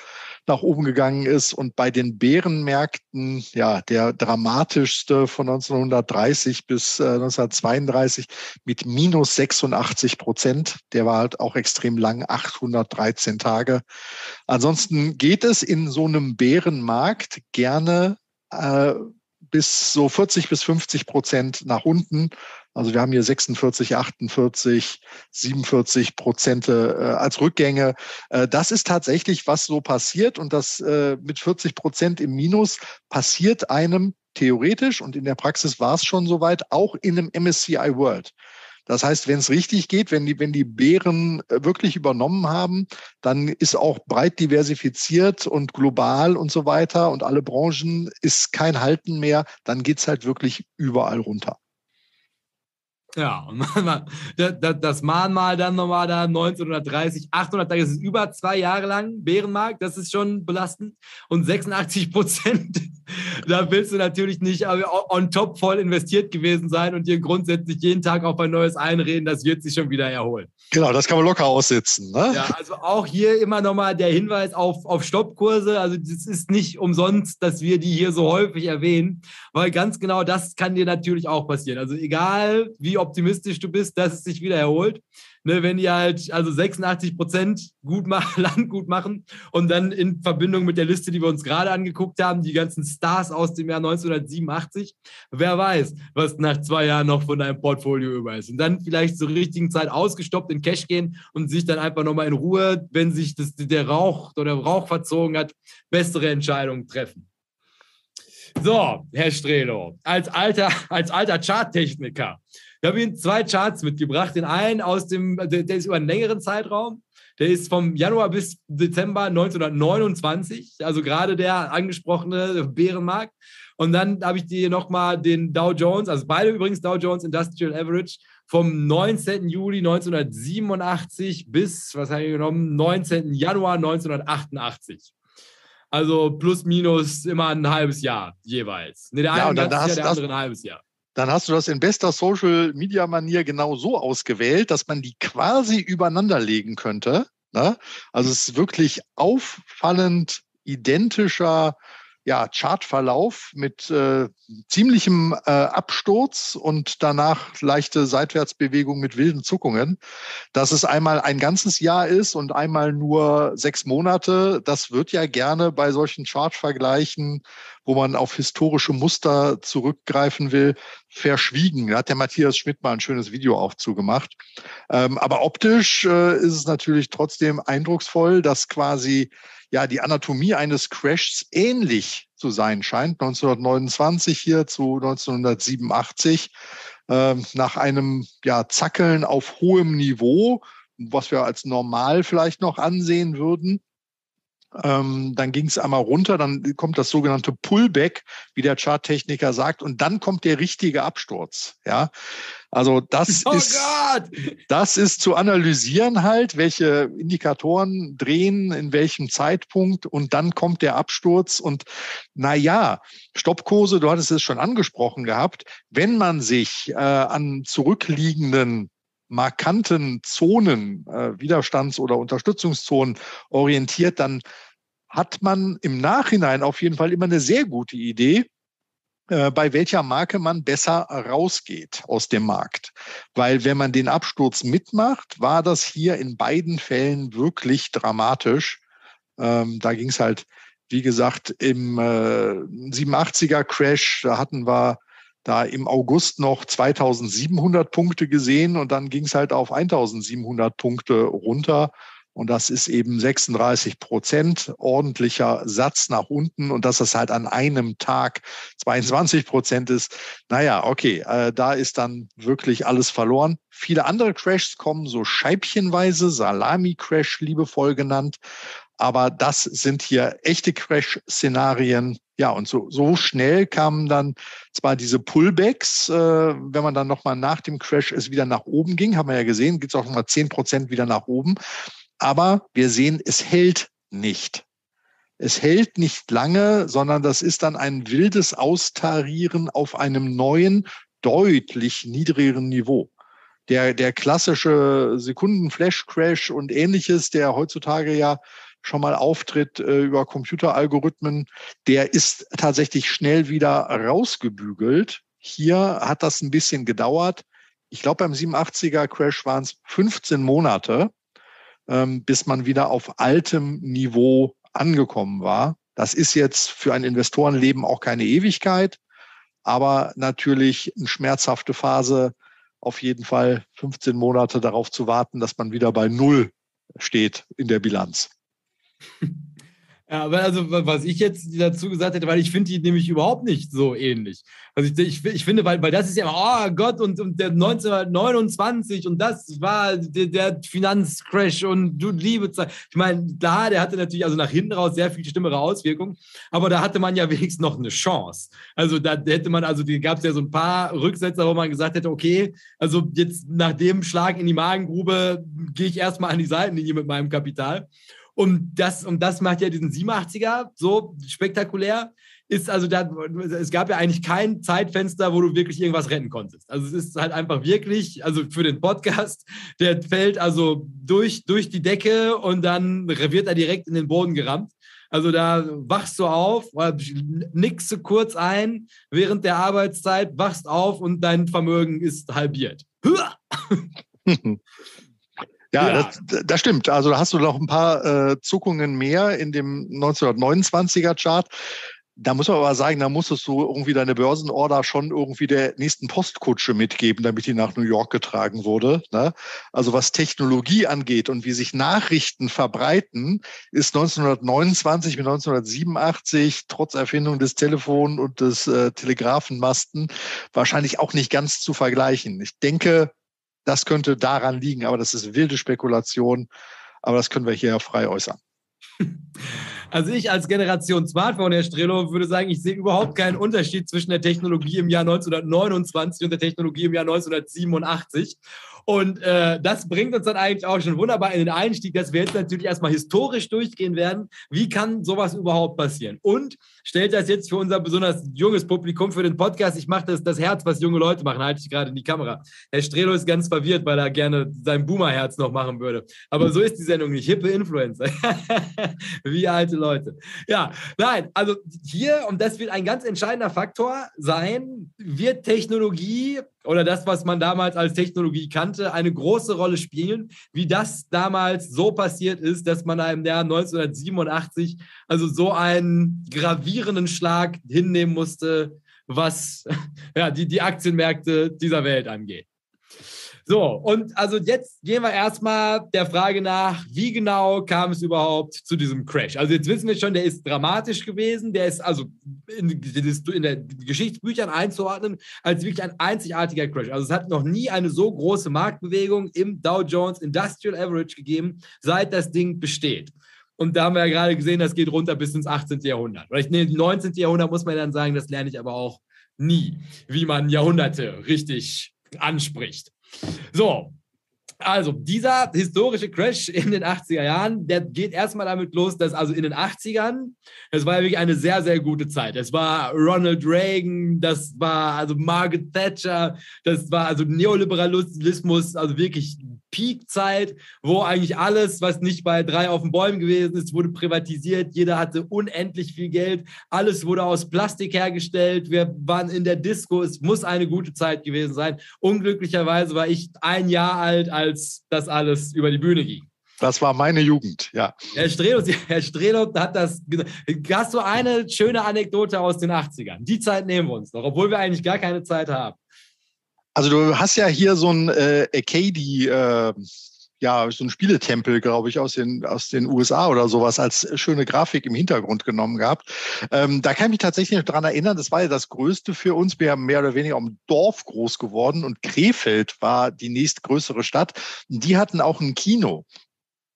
nach oben gegangen ist. Und bei den Bärenmärkten, ja, der dramatischste von 1930 bis äh, 1932 mit minus 86 Prozent. Der war halt auch extrem lang, 813 Tage. Ansonsten geht es in so einem Bärenmarkt gerne äh, bis so 40 bis 50 Prozent nach unten. Also wir haben hier 46, 48, 47 Prozent äh, als Rückgänge. Äh, das ist tatsächlich, was so passiert. Und das äh, mit 40 Prozent im Minus passiert einem theoretisch und in der Praxis war es schon soweit, auch in einem MSCI World. Das heißt, wenn es richtig geht, wenn die, wenn die Bären äh, wirklich übernommen haben, dann ist auch breit diversifiziert und global und so weiter und alle Branchen ist kein Halten mehr, dann geht's halt wirklich überall runter. Ja, und das Mahnmal dann nochmal da 1930, 800 Tage, das ist über zwei Jahre lang Bärenmarkt, das ist schon belastend. Und 86 Prozent, da willst du natürlich nicht on top voll investiert gewesen sein und dir grundsätzlich jeden Tag auf ein neues einreden, das wird sich schon wieder erholen. Genau, das kann man locker aussitzen. Ne? Ja, also auch hier immer nochmal der Hinweis auf, auf Stoppkurse. Also das ist nicht umsonst, dass wir die hier so häufig erwähnen, weil ganz genau das kann dir natürlich auch passieren. Also egal, wie optimistisch du bist, dass es sich wieder erholt. Ne, wenn die halt also 86 Prozent gut machen, Land gut machen und dann in Verbindung mit der Liste, die wir uns gerade angeguckt haben, die ganzen Stars aus dem Jahr 1987, wer weiß, was nach zwei Jahren noch von deinem Portfolio über ist. Und dann vielleicht zur richtigen Zeit ausgestoppt in Cash gehen und sich dann einfach nochmal in Ruhe, wenn sich das, der Rauch oder Rauch verzogen hat, bessere Entscheidungen treffen. So, Herr Strelo, als alter, als alter Charttechniker, ich habe Ihnen zwei Charts mitgebracht. Den einen aus dem, der, ist über einen längeren Zeitraum. Der ist vom Januar bis Dezember 1929, also gerade der angesprochene Bärenmarkt. Und dann habe ich dir nochmal den Dow Jones, also beide übrigens Dow Jones Industrial Average vom 19. Juli 1987 bis, was habe ich genommen, 19. Januar 1988. Also plus minus immer ein halbes Jahr jeweils. Ne, der eine ja, ein ganzes Jahr, der andere ein halbes Jahr. Dann hast du das in bester Social-Media-Manier genau so ausgewählt, dass man die quasi übereinander legen könnte. Ne? Also es ist wirklich auffallend identischer ja, Chartverlauf mit äh, ziemlichem äh, Absturz und danach leichte Seitwärtsbewegung mit wilden Zuckungen. Dass es einmal ein ganzes Jahr ist und einmal nur sechs Monate, das wird ja gerne bei solchen Chartvergleichen, wo man auf historische Muster zurückgreifen will, verschwiegen. Da hat der Matthias Schmidt mal ein schönes Video auch zugemacht. Ähm, aber optisch äh, ist es natürlich trotzdem eindrucksvoll, dass quasi ja die Anatomie eines Crashs ähnlich zu sein scheint. 1929 hier zu 1987 äh, nach einem ja, Zackeln auf hohem Niveau, was wir als normal vielleicht noch ansehen würden. Ähm, dann ging es einmal runter, dann kommt das sogenannte Pullback, wie der Charttechniker sagt, und dann kommt der richtige Absturz. Ja, also das oh ist Gott! das ist zu analysieren halt, welche Indikatoren drehen in welchem Zeitpunkt und dann kommt der Absturz und na ja, Stoppkurse, du hattest es schon angesprochen gehabt, wenn man sich äh, an zurückliegenden markanten Zonen, äh, Widerstands- oder Unterstützungszonen orientiert, dann hat man im Nachhinein auf jeden Fall immer eine sehr gute Idee, äh, bei welcher Marke man besser rausgeht aus dem Markt. Weil wenn man den Absturz mitmacht, war das hier in beiden Fällen wirklich dramatisch. Ähm, da ging es halt, wie gesagt, im äh, 87er Crash, da hatten wir da im August noch 2700 Punkte gesehen und dann ging es halt auf 1700 Punkte runter. Und das ist eben 36 Prozent ordentlicher Satz nach unten. Und dass das halt an einem Tag 22 Prozent ist, naja, okay, äh, da ist dann wirklich alles verloren. Viele andere Crashs kommen so scheibchenweise, Salami-Crash liebevoll genannt. Aber das sind hier echte Crash-Szenarien. Ja, und so, so schnell kamen dann zwar diese Pullbacks, äh, wenn man dann nochmal nach dem Crash es wieder nach oben ging, haben wir ja gesehen, geht es auch nochmal zehn Prozent wieder nach oben. Aber wir sehen, es hält nicht. Es hält nicht lange, sondern das ist dann ein wildes Austarieren auf einem neuen, deutlich niedrigeren Niveau. Der, der klassische Sekunden-Flash-Crash und ähnliches, der heutzutage ja schon mal auftritt äh, über Computeralgorithmen, der ist tatsächlich schnell wieder rausgebügelt. Hier hat das ein bisschen gedauert. Ich glaube, beim 87er Crash waren es 15 Monate ähm, bis man wieder auf altem Niveau angekommen war. Das ist jetzt für ein Investorenleben auch keine Ewigkeit, aber natürlich eine schmerzhafte Phase, auf jeden Fall 15 Monate darauf zu warten, dass man wieder bei Null steht in der Bilanz. Ja, aber also, was ich jetzt dazu gesagt hätte, weil ich finde die nämlich überhaupt nicht so ähnlich. Also ich, ich, ich finde, weil, weil das ist ja oh Gott, und, und der 1929 und das war der, der Finanzcrash und du liebe Zeit. Ich meine, da, der hatte natürlich also nach hinten raus sehr viel schlimmere Auswirkungen, aber da hatte man ja wenigstens noch eine Chance. Also da hätte man, also gab es ja so ein paar Rücksetzer, wo man gesagt hätte, okay, also jetzt nach dem Schlag in die Magengrube gehe ich erstmal an die Seitenlinie mit meinem Kapital. Und das, und das macht ja diesen 87er so spektakulär. Ist also da, es gab ja eigentlich kein Zeitfenster, wo du wirklich irgendwas retten konntest. Also es ist halt einfach wirklich, also für den Podcast, der fällt also durch, durch die Decke und dann wird er direkt in den Boden gerammt. Also da wachst du auf, nickst du kurz ein während der Arbeitszeit, wachst auf und dein Vermögen ist halbiert. Ja, ja. Das, das, stimmt. Also da hast du noch ein paar äh, Zuckungen mehr in dem 1929er Chart. Da muss man aber sagen, da musstest du irgendwie deine Börsenorder schon irgendwie der nächsten Postkutsche mitgeben, damit die nach New York getragen wurde. Ne? Also was Technologie angeht und wie sich Nachrichten verbreiten, ist 1929 mit 1987 trotz Erfindung des Telefon und des äh, Telegrafenmasten wahrscheinlich auch nicht ganz zu vergleichen. Ich denke, das könnte daran liegen, aber das ist wilde Spekulation. Aber das können wir hier ja frei äußern. Also ich als Generation Smartphone, Herr Strelo, würde sagen, ich sehe überhaupt keinen Unterschied zwischen der Technologie im Jahr 1929 und der Technologie im Jahr 1987. Und äh, das bringt uns dann eigentlich auch schon wunderbar in den Einstieg, dass wir jetzt natürlich erstmal historisch durchgehen werden. Wie kann sowas überhaupt passieren? Und stellt das jetzt für unser besonders junges Publikum für den Podcast. Ich mache das, das Herz, was junge Leute machen, halte ich gerade in die Kamera. Herr Strelo ist ganz verwirrt, weil er gerne sein Boomer-Herz noch machen würde. Aber so ist die Sendung nicht. Hippe Influencer. Wie alte Leute. Ja, nein, also hier, und das wird ein ganz entscheidender Faktor sein, wird Technologie oder das, was man damals als Technologie kannte, eine große Rolle spielen, wie das damals so passiert ist, dass man im Jahr 1987 also so einen gravierenden Schlag hinnehmen musste, was ja, die, die Aktienmärkte dieser Welt angeht. So, und also jetzt gehen wir erstmal der Frage nach, wie genau kam es überhaupt zu diesem Crash? Also jetzt wissen wir schon, der ist dramatisch gewesen, der ist also in, in den Geschichtsbüchern einzuordnen als wirklich ein einzigartiger Crash. Also es hat noch nie eine so große Marktbewegung im Dow Jones Industrial Average gegeben, seit das Ding besteht. Und da haben wir ja gerade gesehen, das geht runter bis ins 18. Jahrhundert. Vielleicht nee, 19. Jahrhundert muss man dann sagen, das lerne ich aber auch nie, wie man Jahrhunderte richtig anspricht. So, also dieser historische Crash in den 80er Jahren, der geht erstmal damit los, dass also in den 80ern, das war ja wirklich eine sehr, sehr gute Zeit. Es war Ronald Reagan, das war also Margaret Thatcher, das war also Neoliberalismus, also wirklich Peakzeit, wo eigentlich alles, was nicht bei drei auf den Bäumen gewesen ist, wurde privatisiert. Jeder hatte unendlich viel Geld. Alles wurde aus Plastik hergestellt. Wir waren in der Disco. Es muss eine gute Zeit gewesen sein. Unglücklicherweise war ich ein Jahr alt, als das alles über die Bühne ging. Das war meine Jugend, ja. Herr Strelo, Herr Strelo hat das. Hast du eine schöne Anekdote aus den 80ern? Die Zeit nehmen wir uns noch, obwohl wir eigentlich gar keine Zeit haben. Also du hast ja hier so ein äh, Acadie, äh, ja, so ein Spieletempel, glaube ich, aus den, aus den USA oder sowas als schöne Grafik im Hintergrund genommen gehabt. Ähm, da kann ich mich tatsächlich noch dran erinnern, das war ja das Größte für uns. Wir haben mehr oder weniger am Dorf groß geworden und Krefeld war die nächstgrößere Stadt. Die hatten auch ein Kino.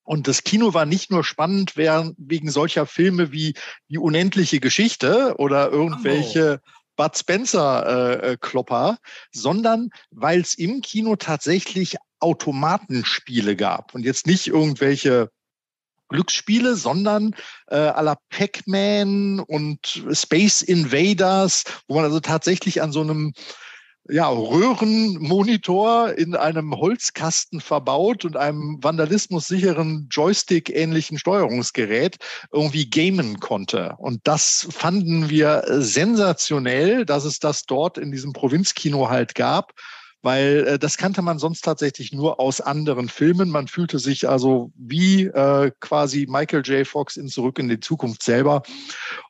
Und das Kino war nicht nur spannend wegen solcher Filme wie Die unendliche Geschichte oder irgendwelche oh. Bud Spencer-Klopper, äh, sondern weil es im Kino tatsächlich Automatenspiele gab. Und jetzt nicht irgendwelche Glücksspiele, sondern äh, à la Pac-Man und Space Invaders, wo man also tatsächlich an so einem ja, Röhrenmonitor in einem Holzkasten verbaut und einem vandalismussicheren Joystick-ähnlichen Steuerungsgerät irgendwie gamen konnte. Und das fanden wir sensationell, dass es das dort in diesem Provinzkino halt gab weil äh, das kannte man sonst tatsächlich nur aus anderen Filmen. Man fühlte sich also wie äh, quasi Michael J. Fox in Zurück in die Zukunft selber.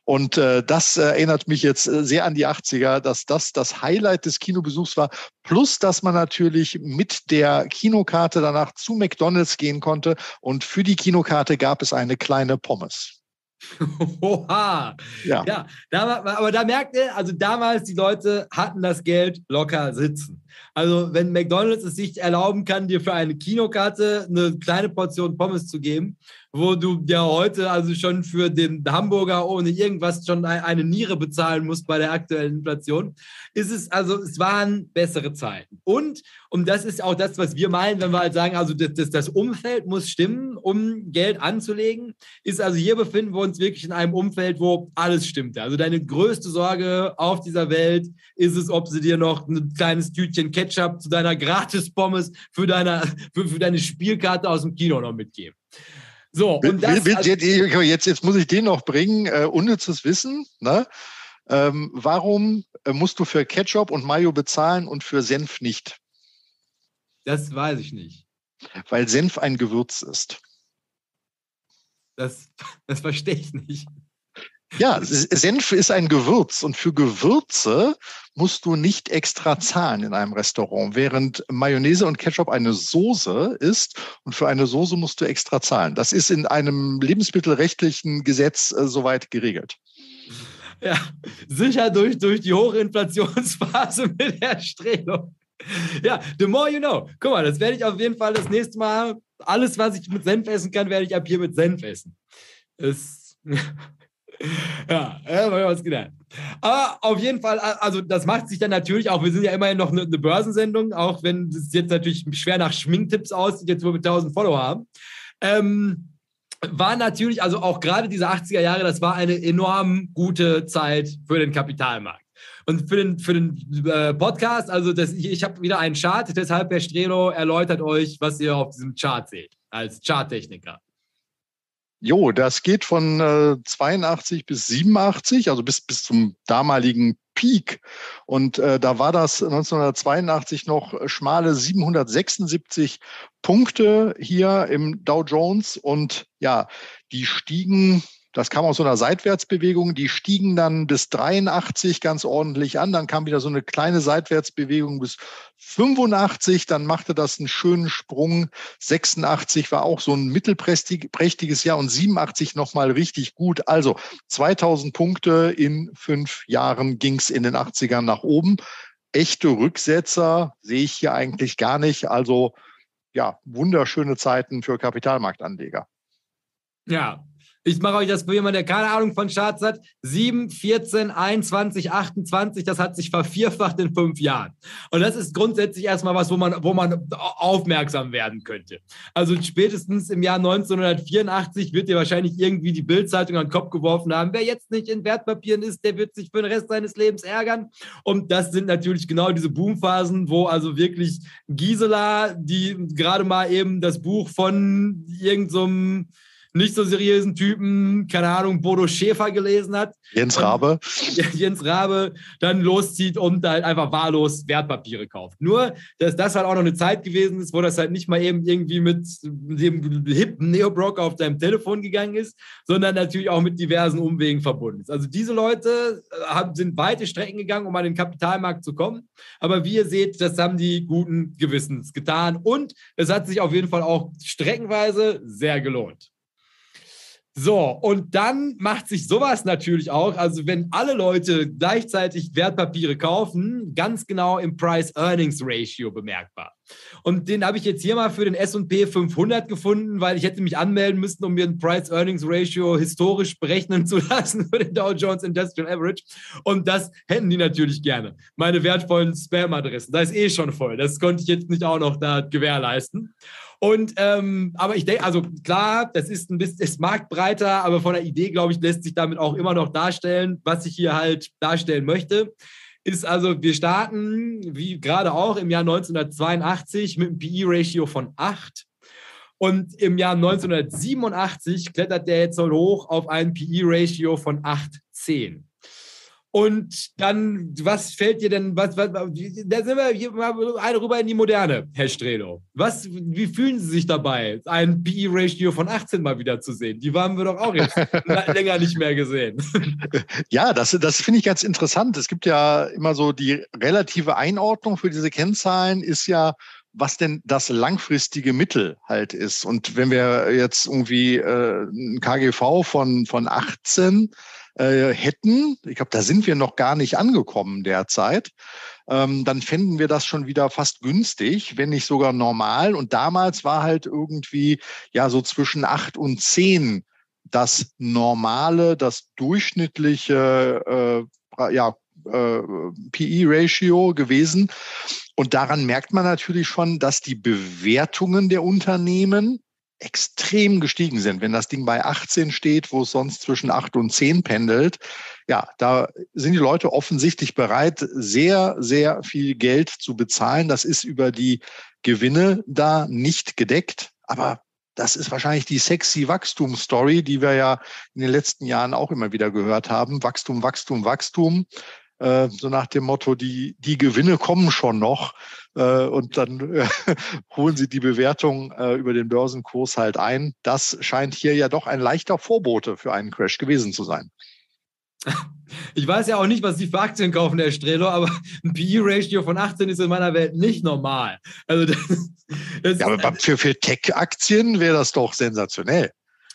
Und äh, das erinnert mich jetzt äh, sehr an die 80er, dass das das Highlight des Kinobesuchs war. Plus, dass man natürlich mit der Kinokarte danach zu McDonald's gehen konnte. Und für die Kinokarte gab es eine kleine Pommes. Oha. Ja. ja da, aber da merkt ihr, also damals die Leute hatten das Geld locker sitzen. Also wenn McDonald's es sich erlauben kann, dir für eine Kinokarte eine kleine Portion Pommes zu geben, wo du ja heute also schon für den Hamburger ohne irgendwas schon eine Niere bezahlen musst bei der aktuellen Inflation, ist es also, es waren bessere Zeiten. Und, und das ist auch das, was wir meinen, wenn wir halt sagen, also das, das Umfeld muss stimmen, um Geld anzulegen, ist also hier befinden wir uns wirklich in einem Umfeld, wo alles stimmt. Also deine größte Sorge auf dieser Welt ist es, ob sie dir noch ein kleines Tütchen Ketchup zu deiner Gratis-Pommes für für, für deine Spielkarte aus dem Kino noch mitgeben. So, und das, will, will, jetzt, jetzt muss ich den noch bringen, äh, unnützes Wissen. Ne? Ähm, warum äh, musst du für Ketchup und Mayo bezahlen und für Senf nicht? Das weiß ich nicht. Weil Senf ein Gewürz ist. Das, das verstehe ich nicht. Ja, Senf ist ein Gewürz und für Gewürze musst du nicht extra zahlen in einem Restaurant, während Mayonnaise und Ketchup eine Soße ist und für eine Soße musst du extra zahlen. Das ist in einem lebensmittelrechtlichen Gesetz äh, soweit geregelt. Ja, sicher durch, durch die Hochinflationsphase mit der Strelo. Ja, the more you know. Guck mal, das werde ich auf jeden Fall das nächste Mal. Alles, was ich mit Senf essen kann, werde ich ab hier mit Senf essen. Es ja, ja, was gedacht. Aber auf jeden Fall, also das macht sich dann natürlich auch, wir sind ja immerhin noch eine, eine Börsensendung, auch wenn es jetzt natürlich schwer nach Schminktipps aussieht, jetzt wo wir 1000 Follower haben. Ähm, war natürlich, also auch gerade diese 80er Jahre, das war eine enorm gute Zeit für den Kapitalmarkt. Und für den, für den äh, Podcast, also das, ich, ich habe wieder einen Chart, deshalb Herr Strelo erläutert euch, was ihr auf diesem Chart seht, als Charttechniker. Jo, das geht von äh, 82 bis 87, also bis, bis zum damaligen Peak. Und äh, da war das 1982 noch schmale 776 Punkte hier im Dow Jones. Und ja, die stiegen das kam aus so einer Seitwärtsbewegung, die stiegen dann bis 83 ganz ordentlich an, dann kam wieder so eine kleine Seitwärtsbewegung bis 85, dann machte das einen schönen Sprung. 86 war auch so ein mittelprächtiges Jahr und 87 nochmal richtig gut. Also 2000 Punkte in fünf Jahren ging's in den 80ern nach oben. Echte Rücksetzer sehe ich hier eigentlich gar nicht. Also ja, wunderschöne Zeiten für Kapitalmarktanleger. Ja, ich mache euch das für jemanden, der keine Ahnung von Charts hat. 7, 14, 21, 28, das hat sich vervierfacht in fünf Jahren. Und das ist grundsätzlich erstmal was, wo man, wo man aufmerksam werden könnte. Also spätestens im Jahr 1984 wird dir wahrscheinlich irgendwie die Bildzeitung an den Kopf geworfen haben. Wer jetzt nicht in Wertpapieren ist, der wird sich für den Rest seines Lebens ärgern. Und das sind natürlich genau diese Boomphasen, wo also wirklich Gisela, die gerade mal eben das Buch von irgendeinem so nicht so seriösen Typen, keine Ahnung, Bodo Schäfer gelesen hat. Jens Rabe. Jens Rabe dann loszieht und halt einfach wahllos Wertpapiere kauft. Nur, dass das halt auch noch eine Zeit gewesen ist, wo das halt nicht mal eben irgendwie mit dem hippen Neobroker auf deinem Telefon gegangen ist, sondern natürlich auch mit diversen Umwegen verbunden ist. Also diese Leute äh, sind weite Strecken gegangen, um an den Kapitalmarkt zu kommen. Aber wie ihr seht, das haben die guten Gewissens getan. Und es hat sich auf jeden Fall auch streckenweise sehr gelohnt. So, und dann macht sich sowas natürlich auch, also wenn alle Leute gleichzeitig Wertpapiere kaufen, ganz genau im Price-Earnings-Ratio bemerkbar. Und den habe ich jetzt hier mal für den S&P 500 gefunden, weil ich hätte mich anmelden müssen, um mir ein Price-Earnings-Ratio historisch berechnen zu lassen für den Dow Jones Industrial Average. Und das hätten die natürlich gerne. Meine wertvollen Spam-Adressen, da ist eh schon voll. Das konnte ich jetzt nicht auch noch da gewährleisten. Und ähm, aber ich denke, also klar, das ist ein bisschen, ist marktbreiter, aber von der Idee, glaube ich, lässt sich damit auch immer noch darstellen, was ich hier halt darstellen möchte. Ist also, wir starten, wie gerade auch im Jahr 1982 mit einem PE-Ratio von 8. Und im Jahr 1987 klettert der jetzt hoch auf ein PE-Ratio von 8,10. Und dann, was fällt dir denn, was, was, da sind wir hier mal eine rüber in die Moderne, Herr Strelo. Was, wie fühlen Sie sich dabei, ein PE-Ratio von 18 mal wieder zu sehen? Die waren wir doch auch jetzt länger nicht mehr gesehen. Ja, das, das finde ich ganz interessant. Es gibt ja immer so die relative Einordnung für diese Kennzahlen ist ja was denn das langfristige Mittel halt ist. Und wenn wir jetzt irgendwie äh, ein KGV von, von 18 äh, hätten, ich glaube, da sind wir noch gar nicht angekommen derzeit, ähm, dann fänden wir das schon wieder fast günstig, wenn nicht sogar normal. Und damals war halt irgendwie ja so zwischen acht und zehn das normale, das durchschnittliche äh, ja, äh, PE-Ratio gewesen. Und daran merkt man natürlich schon, dass die Bewertungen der Unternehmen extrem gestiegen sind. Wenn das Ding bei 18 steht, wo es sonst zwischen 8 und 10 pendelt, ja, da sind die Leute offensichtlich bereit, sehr, sehr viel Geld zu bezahlen. Das ist über die Gewinne da nicht gedeckt. Aber das ist wahrscheinlich die sexy Wachstum-Story, die wir ja in den letzten Jahren auch immer wieder gehört haben. Wachstum, Wachstum, Wachstum. Äh, so nach dem Motto, die, die Gewinne kommen schon noch äh, und dann äh, holen sie die Bewertung äh, über den Börsenkurs halt ein. Das scheint hier ja doch ein leichter Vorbote für einen Crash gewesen zu sein. Ich weiß ja auch nicht, was die für Aktien kaufen, der Strelo, aber ein PE-Ratio von 18 ist in meiner Welt nicht normal. Also das, das ja, aber für, für Tech-Aktien wäre das doch sensationell.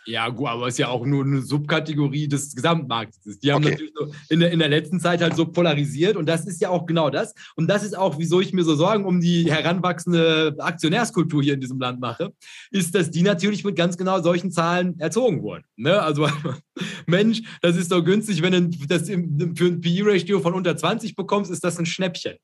Ja, gut, aber es ist ja auch nur eine Subkategorie des Gesamtmarktes. Die haben okay. natürlich so in, der, in der letzten Zeit halt so polarisiert und das ist ja auch genau das. Und das ist auch, wieso ich mir so Sorgen um die heranwachsende Aktionärskultur hier in diesem Land mache, ist, dass die natürlich mit ganz genau solchen Zahlen erzogen wurden. Ne? Also, Mensch, das ist doch günstig, wenn du das für ein PE-Ratio von unter 20 bekommst, ist das ein Schnäppchen.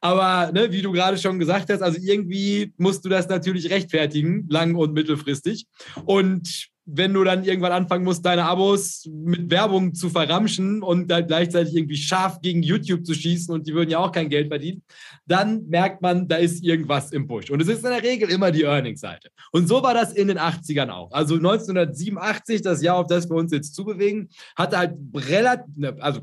Aber ne, wie du gerade schon gesagt hast, also irgendwie musst du das natürlich rechtfertigen, lang- und mittelfristig. Und wenn du dann irgendwann anfangen musst, deine Abos mit Werbung zu verramschen und dann gleichzeitig irgendwie scharf gegen YouTube zu schießen und die würden ja auch kein Geld verdienen, dann merkt man, da ist irgendwas im Busch. Und es ist in der Regel immer die Earnings-Seite. Und so war das in den 80ern auch. Also 1987, das Jahr, auf das wir uns jetzt zubewegen, hatte halt relativ, also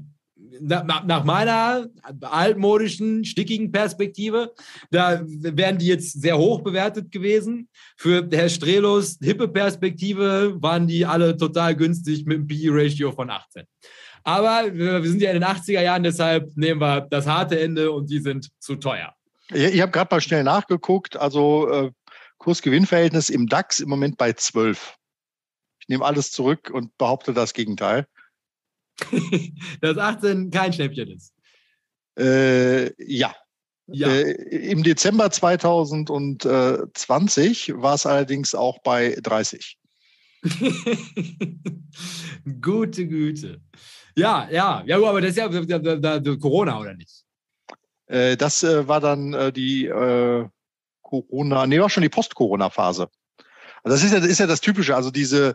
nach meiner altmodischen, stickigen Perspektive, da wären die jetzt sehr hoch bewertet gewesen. Für Herr Strelos hippe Perspektive waren die alle total günstig mit einem PE-Ratio von 18. Aber wir sind ja in den 80er Jahren, deshalb nehmen wir das harte Ende und die sind zu teuer. Ich, habe gerade mal schnell nachgeguckt. Also äh, Kurs-Gewinn-Verhältnis im DAX im Moment bei 12. Ich nehme alles zurück und behaupte das Gegenteil. dass 18 kein Schnäppchen ist. Äh, ja. ja. Äh, Im Dezember 2020 war es allerdings auch bei 30. gute Güte. Ja, ja, ja, aber das ist ja da, da, da, Corona, oder nicht? Äh, das äh, war dann äh, die äh, Corona, nee, war schon die Post-Corona-Phase. Also das ist ja, das ist ja das Typische, also diese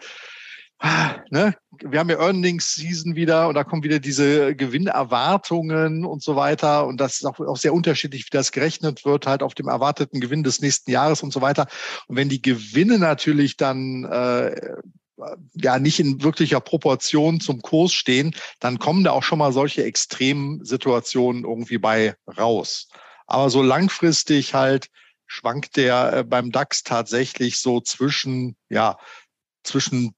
ne, wir haben ja Earnings Season wieder und da kommen wieder diese Gewinnerwartungen und so weiter. Und das ist auch, auch sehr unterschiedlich, wie das gerechnet wird, halt auf dem erwarteten Gewinn des nächsten Jahres und so weiter. Und wenn die Gewinne natürlich dann äh, ja nicht in wirklicher Proportion zum Kurs stehen, dann kommen da auch schon mal solche Extremsituationen irgendwie bei raus. Aber so langfristig halt schwankt der äh, beim DAX tatsächlich so zwischen, ja, zwischen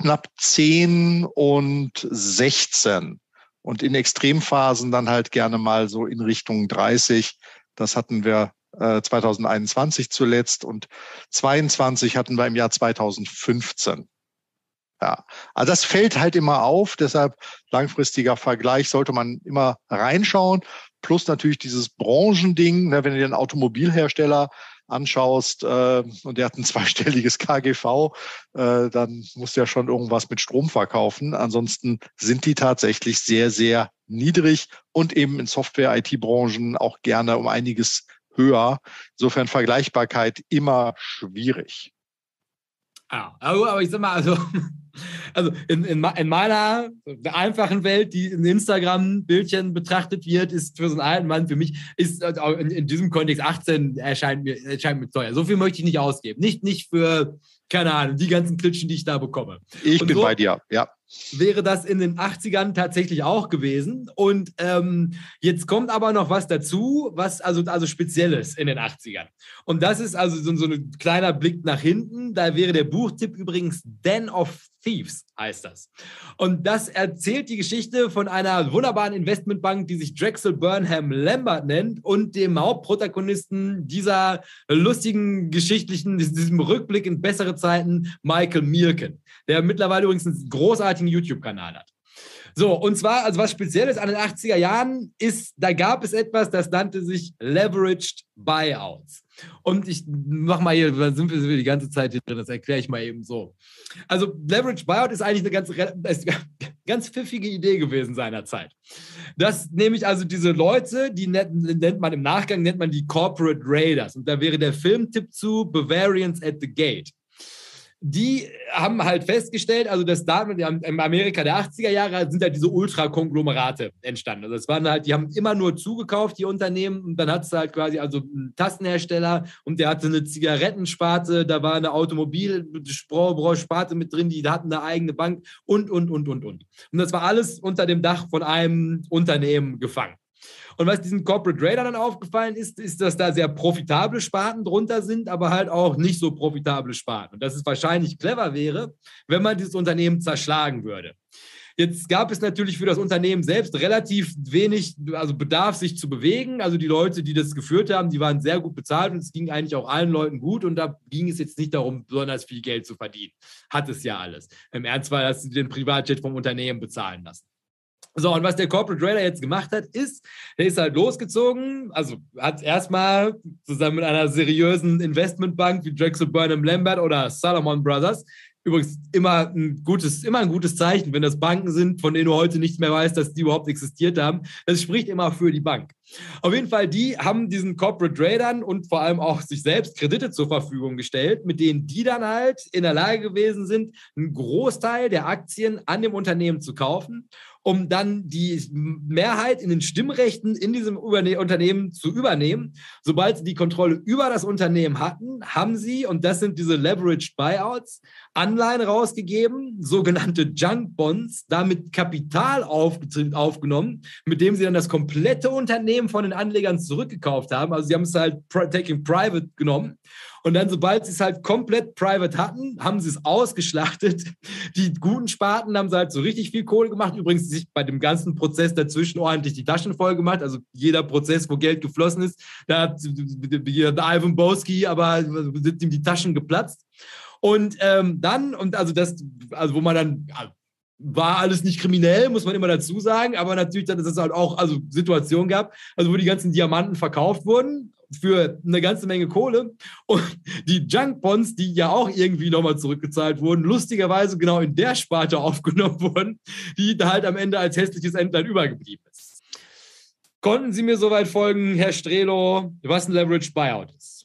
knapp 10 und 16 und in Extremphasen dann halt gerne mal so in Richtung 30. Das hatten wir äh, 2021 zuletzt und 22 hatten wir im Jahr 2015. Ja, also das fällt halt immer auf. Deshalb langfristiger Vergleich sollte man immer reinschauen. Plus natürlich dieses Branchending, ne, wenn ihr den Automobilhersteller anschaust äh, und der hat ein zweistelliges KGV, äh, dann muss der schon irgendwas mit Strom verkaufen. Ansonsten sind die tatsächlich sehr, sehr niedrig und eben in Software-IT-Branchen auch gerne um einiges höher. Insofern Vergleichbarkeit immer schwierig. Ja, aber ich sag mal, also also in, in, in meiner einfachen Welt, die in Instagram-Bildchen betrachtet wird, ist für so einen alten Mann, für mich, ist äh, in, in diesem Kontext 18 erscheint mir, erscheint mir teuer. So viel möchte ich nicht ausgeben. Nicht, nicht für, keine Ahnung, die ganzen Klitschen, die ich da bekomme. Ich Und bin so, bei dir, ja. Wäre das in den 80ern tatsächlich auch gewesen. Und ähm, jetzt kommt aber noch was dazu, was also, also Spezielles in den 80ern. Und das ist also so, so ein kleiner Blick nach hinten. Da wäre der Buchtipp übrigens Den of Thieves heißt das. Und das erzählt die Geschichte von einer wunderbaren Investmentbank, die sich Drexel Burnham Lambert nennt und dem Hauptprotagonisten dieser lustigen geschichtlichen, diesem Rückblick in bessere Zeiten, Michael Mirken, der mittlerweile übrigens einen großartigen YouTube-Kanal hat. So, und zwar, also was Spezielles an den 80er Jahren ist, da gab es etwas, das nannte sich Leveraged Buyouts. Und ich mach mal hier, da sind wir die ganze Zeit hier drin, das erkläre ich mal eben so. Also Leveraged Buyout ist eigentlich eine ganz, ganz pfiffige Idee gewesen seinerzeit. Das nämlich also diese Leute, die nennt, nennt man im Nachgang, nennt man die Corporate Raiders. Und da wäre der Filmtipp zu Bavarians at the Gate die haben halt festgestellt, also das da in Amerika der 80er Jahre sind halt diese Ultrakonglomerate entstanden. Also es waren halt, die haben immer nur zugekauft, die Unternehmen, und dann hat es halt quasi also einen Tastenhersteller und der hatte eine Zigarettensparte, da war eine Automobilsparte mit drin, die hatten eine eigene Bank und, und, und, und, und. Und das war alles unter dem Dach von einem Unternehmen gefangen. Und was diesen Corporate Raider dann aufgefallen ist, ist, dass da sehr profitable Sparten drunter sind, aber halt auch nicht so profitable Sparten. Und dass es wahrscheinlich clever wäre, wenn man dieses Unternehmen zerschlagen würde. Jetzt gab es natürlich für das Unternehmen selbst relativ wenig, also Bedarf, sich zu bewegen. Also die Leute, die das geführt haben, die waren sehr gut bezahlt und es ging eigentlich auch allen Leuten gut und da ging es jetzt nicht darum, besonders viel Geld zu verdienen. Hat es ja alles. Im Ernst war, sie den Privatjet vom Unternehmen bezahlen lassen. So, und was der Corporate Raider jetzt gemacht hat, ist, der ist halt losgezogen, also hat erstmal zusammen mit einer seriösen Investmentbank wie Drexel Burnham Lambert oder Salomon Brothers Übrigens immer ein gutes, immer ein gutes Zeichen, wenn das Banken sind, von denen du heute nicht mehr weißt, dass die überhaupt existiert haben. Das spricht immer für die Bank. Auf jeden Fall, die haben diesen Corporate Tradern und vor allem auch sich selbst Kredite zur Verfügung gestellt, mit denen die dann halt in der Lage gewesen sind, einen Großteil der Aktien an dem Unternehmen zu kaufen um dann die Mehrheit in den Stimmrechten in diesem Unternehmen zu übernehmen. Sobald sie die Kontrolle über das Unternehmen hatten, haben sie, und das sind diese Leveraged Buyouts, Anleihen rausgegeben, sogenannte Junk Bonds, damit Kapital auf, aufgenommen, mit dem sie dann das komplette Unternehmen von den Anlegern zurückgekauft haben. Also sie haben es halt taking private genommen und dann, sobald sie es halt komplett private hatten, haben sie es ausgeschlachtet. Die guten Sparten haben sie halt so richtig viel Kohle gemacht. Übrigens sich bei dem ganzen Prozess dazwischen ordentlich die Taschen voll gemacht. Also jeder Prozess, wo Geld geflossen ist, da hat Ivan Boski, aber sind ihm die Taschen geplatzt. Und ähm, dann, und also das, also wo man dann, war alles nicht kriminell, muss man immer dazu sagen, aber natürlich dann ist es halt auch also Situationen gab, also wo die ganzen Diamanten verkauft wurden für eine ganze Menge Kohle und die Junk Bonds, die ja auch irgendwie nochmal zurückgezahlt wurden, lustigerweise genau in der Sparte aufgenommen wurden, die da halt am Ende als hässliches Entlein übergeblieben ist. Konnten Sie mir soweit folgen, Herr Strelo, was ein Leverage Buyout ist?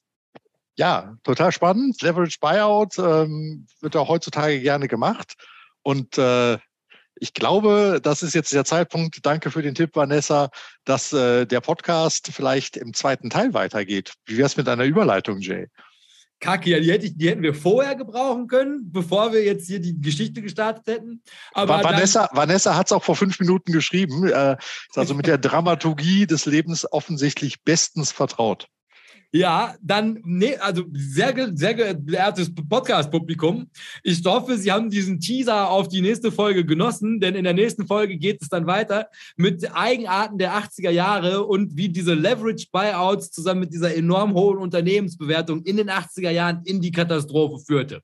Ja, total spannend. Leverage Buyout ähm, wird auch heutzutage gerne gemacht. Und äh, ich glaube, das ist jetzt der Zeitpunkt, danke für den Tipp, Vanessa, dass äh, der Podcast vielleicht im zweiten Teil weitergeht. Wie wäre es mit einer Überleitung, Jay? Kacke, ja, die, hätte ich, die hätten wir vorher gebrauchen können, bevor wir jetzt hier die Geschichte gestartet hätten. Aber Vanessa, Vanessa hat es auch vor fünf Minuten geschrieben, äh, ist also mit der Dramaturgie des Lebens offensichtlich bestens vertraut. Ja, dann, nee, also sehr, sehr geehrtes Podcast-Publikum. Ich hoffe, Sie haben diesen Teaser auf die nächste Folge genossen, denn in der nächsten Folge geht es dann weiter mit Eigenarten der 80er Jahre und wie diese Leverage Buyouts zusammen mit dieser enorm hohen Unternehmensbewertung in den 80er Jahren in die Katastrophe führte.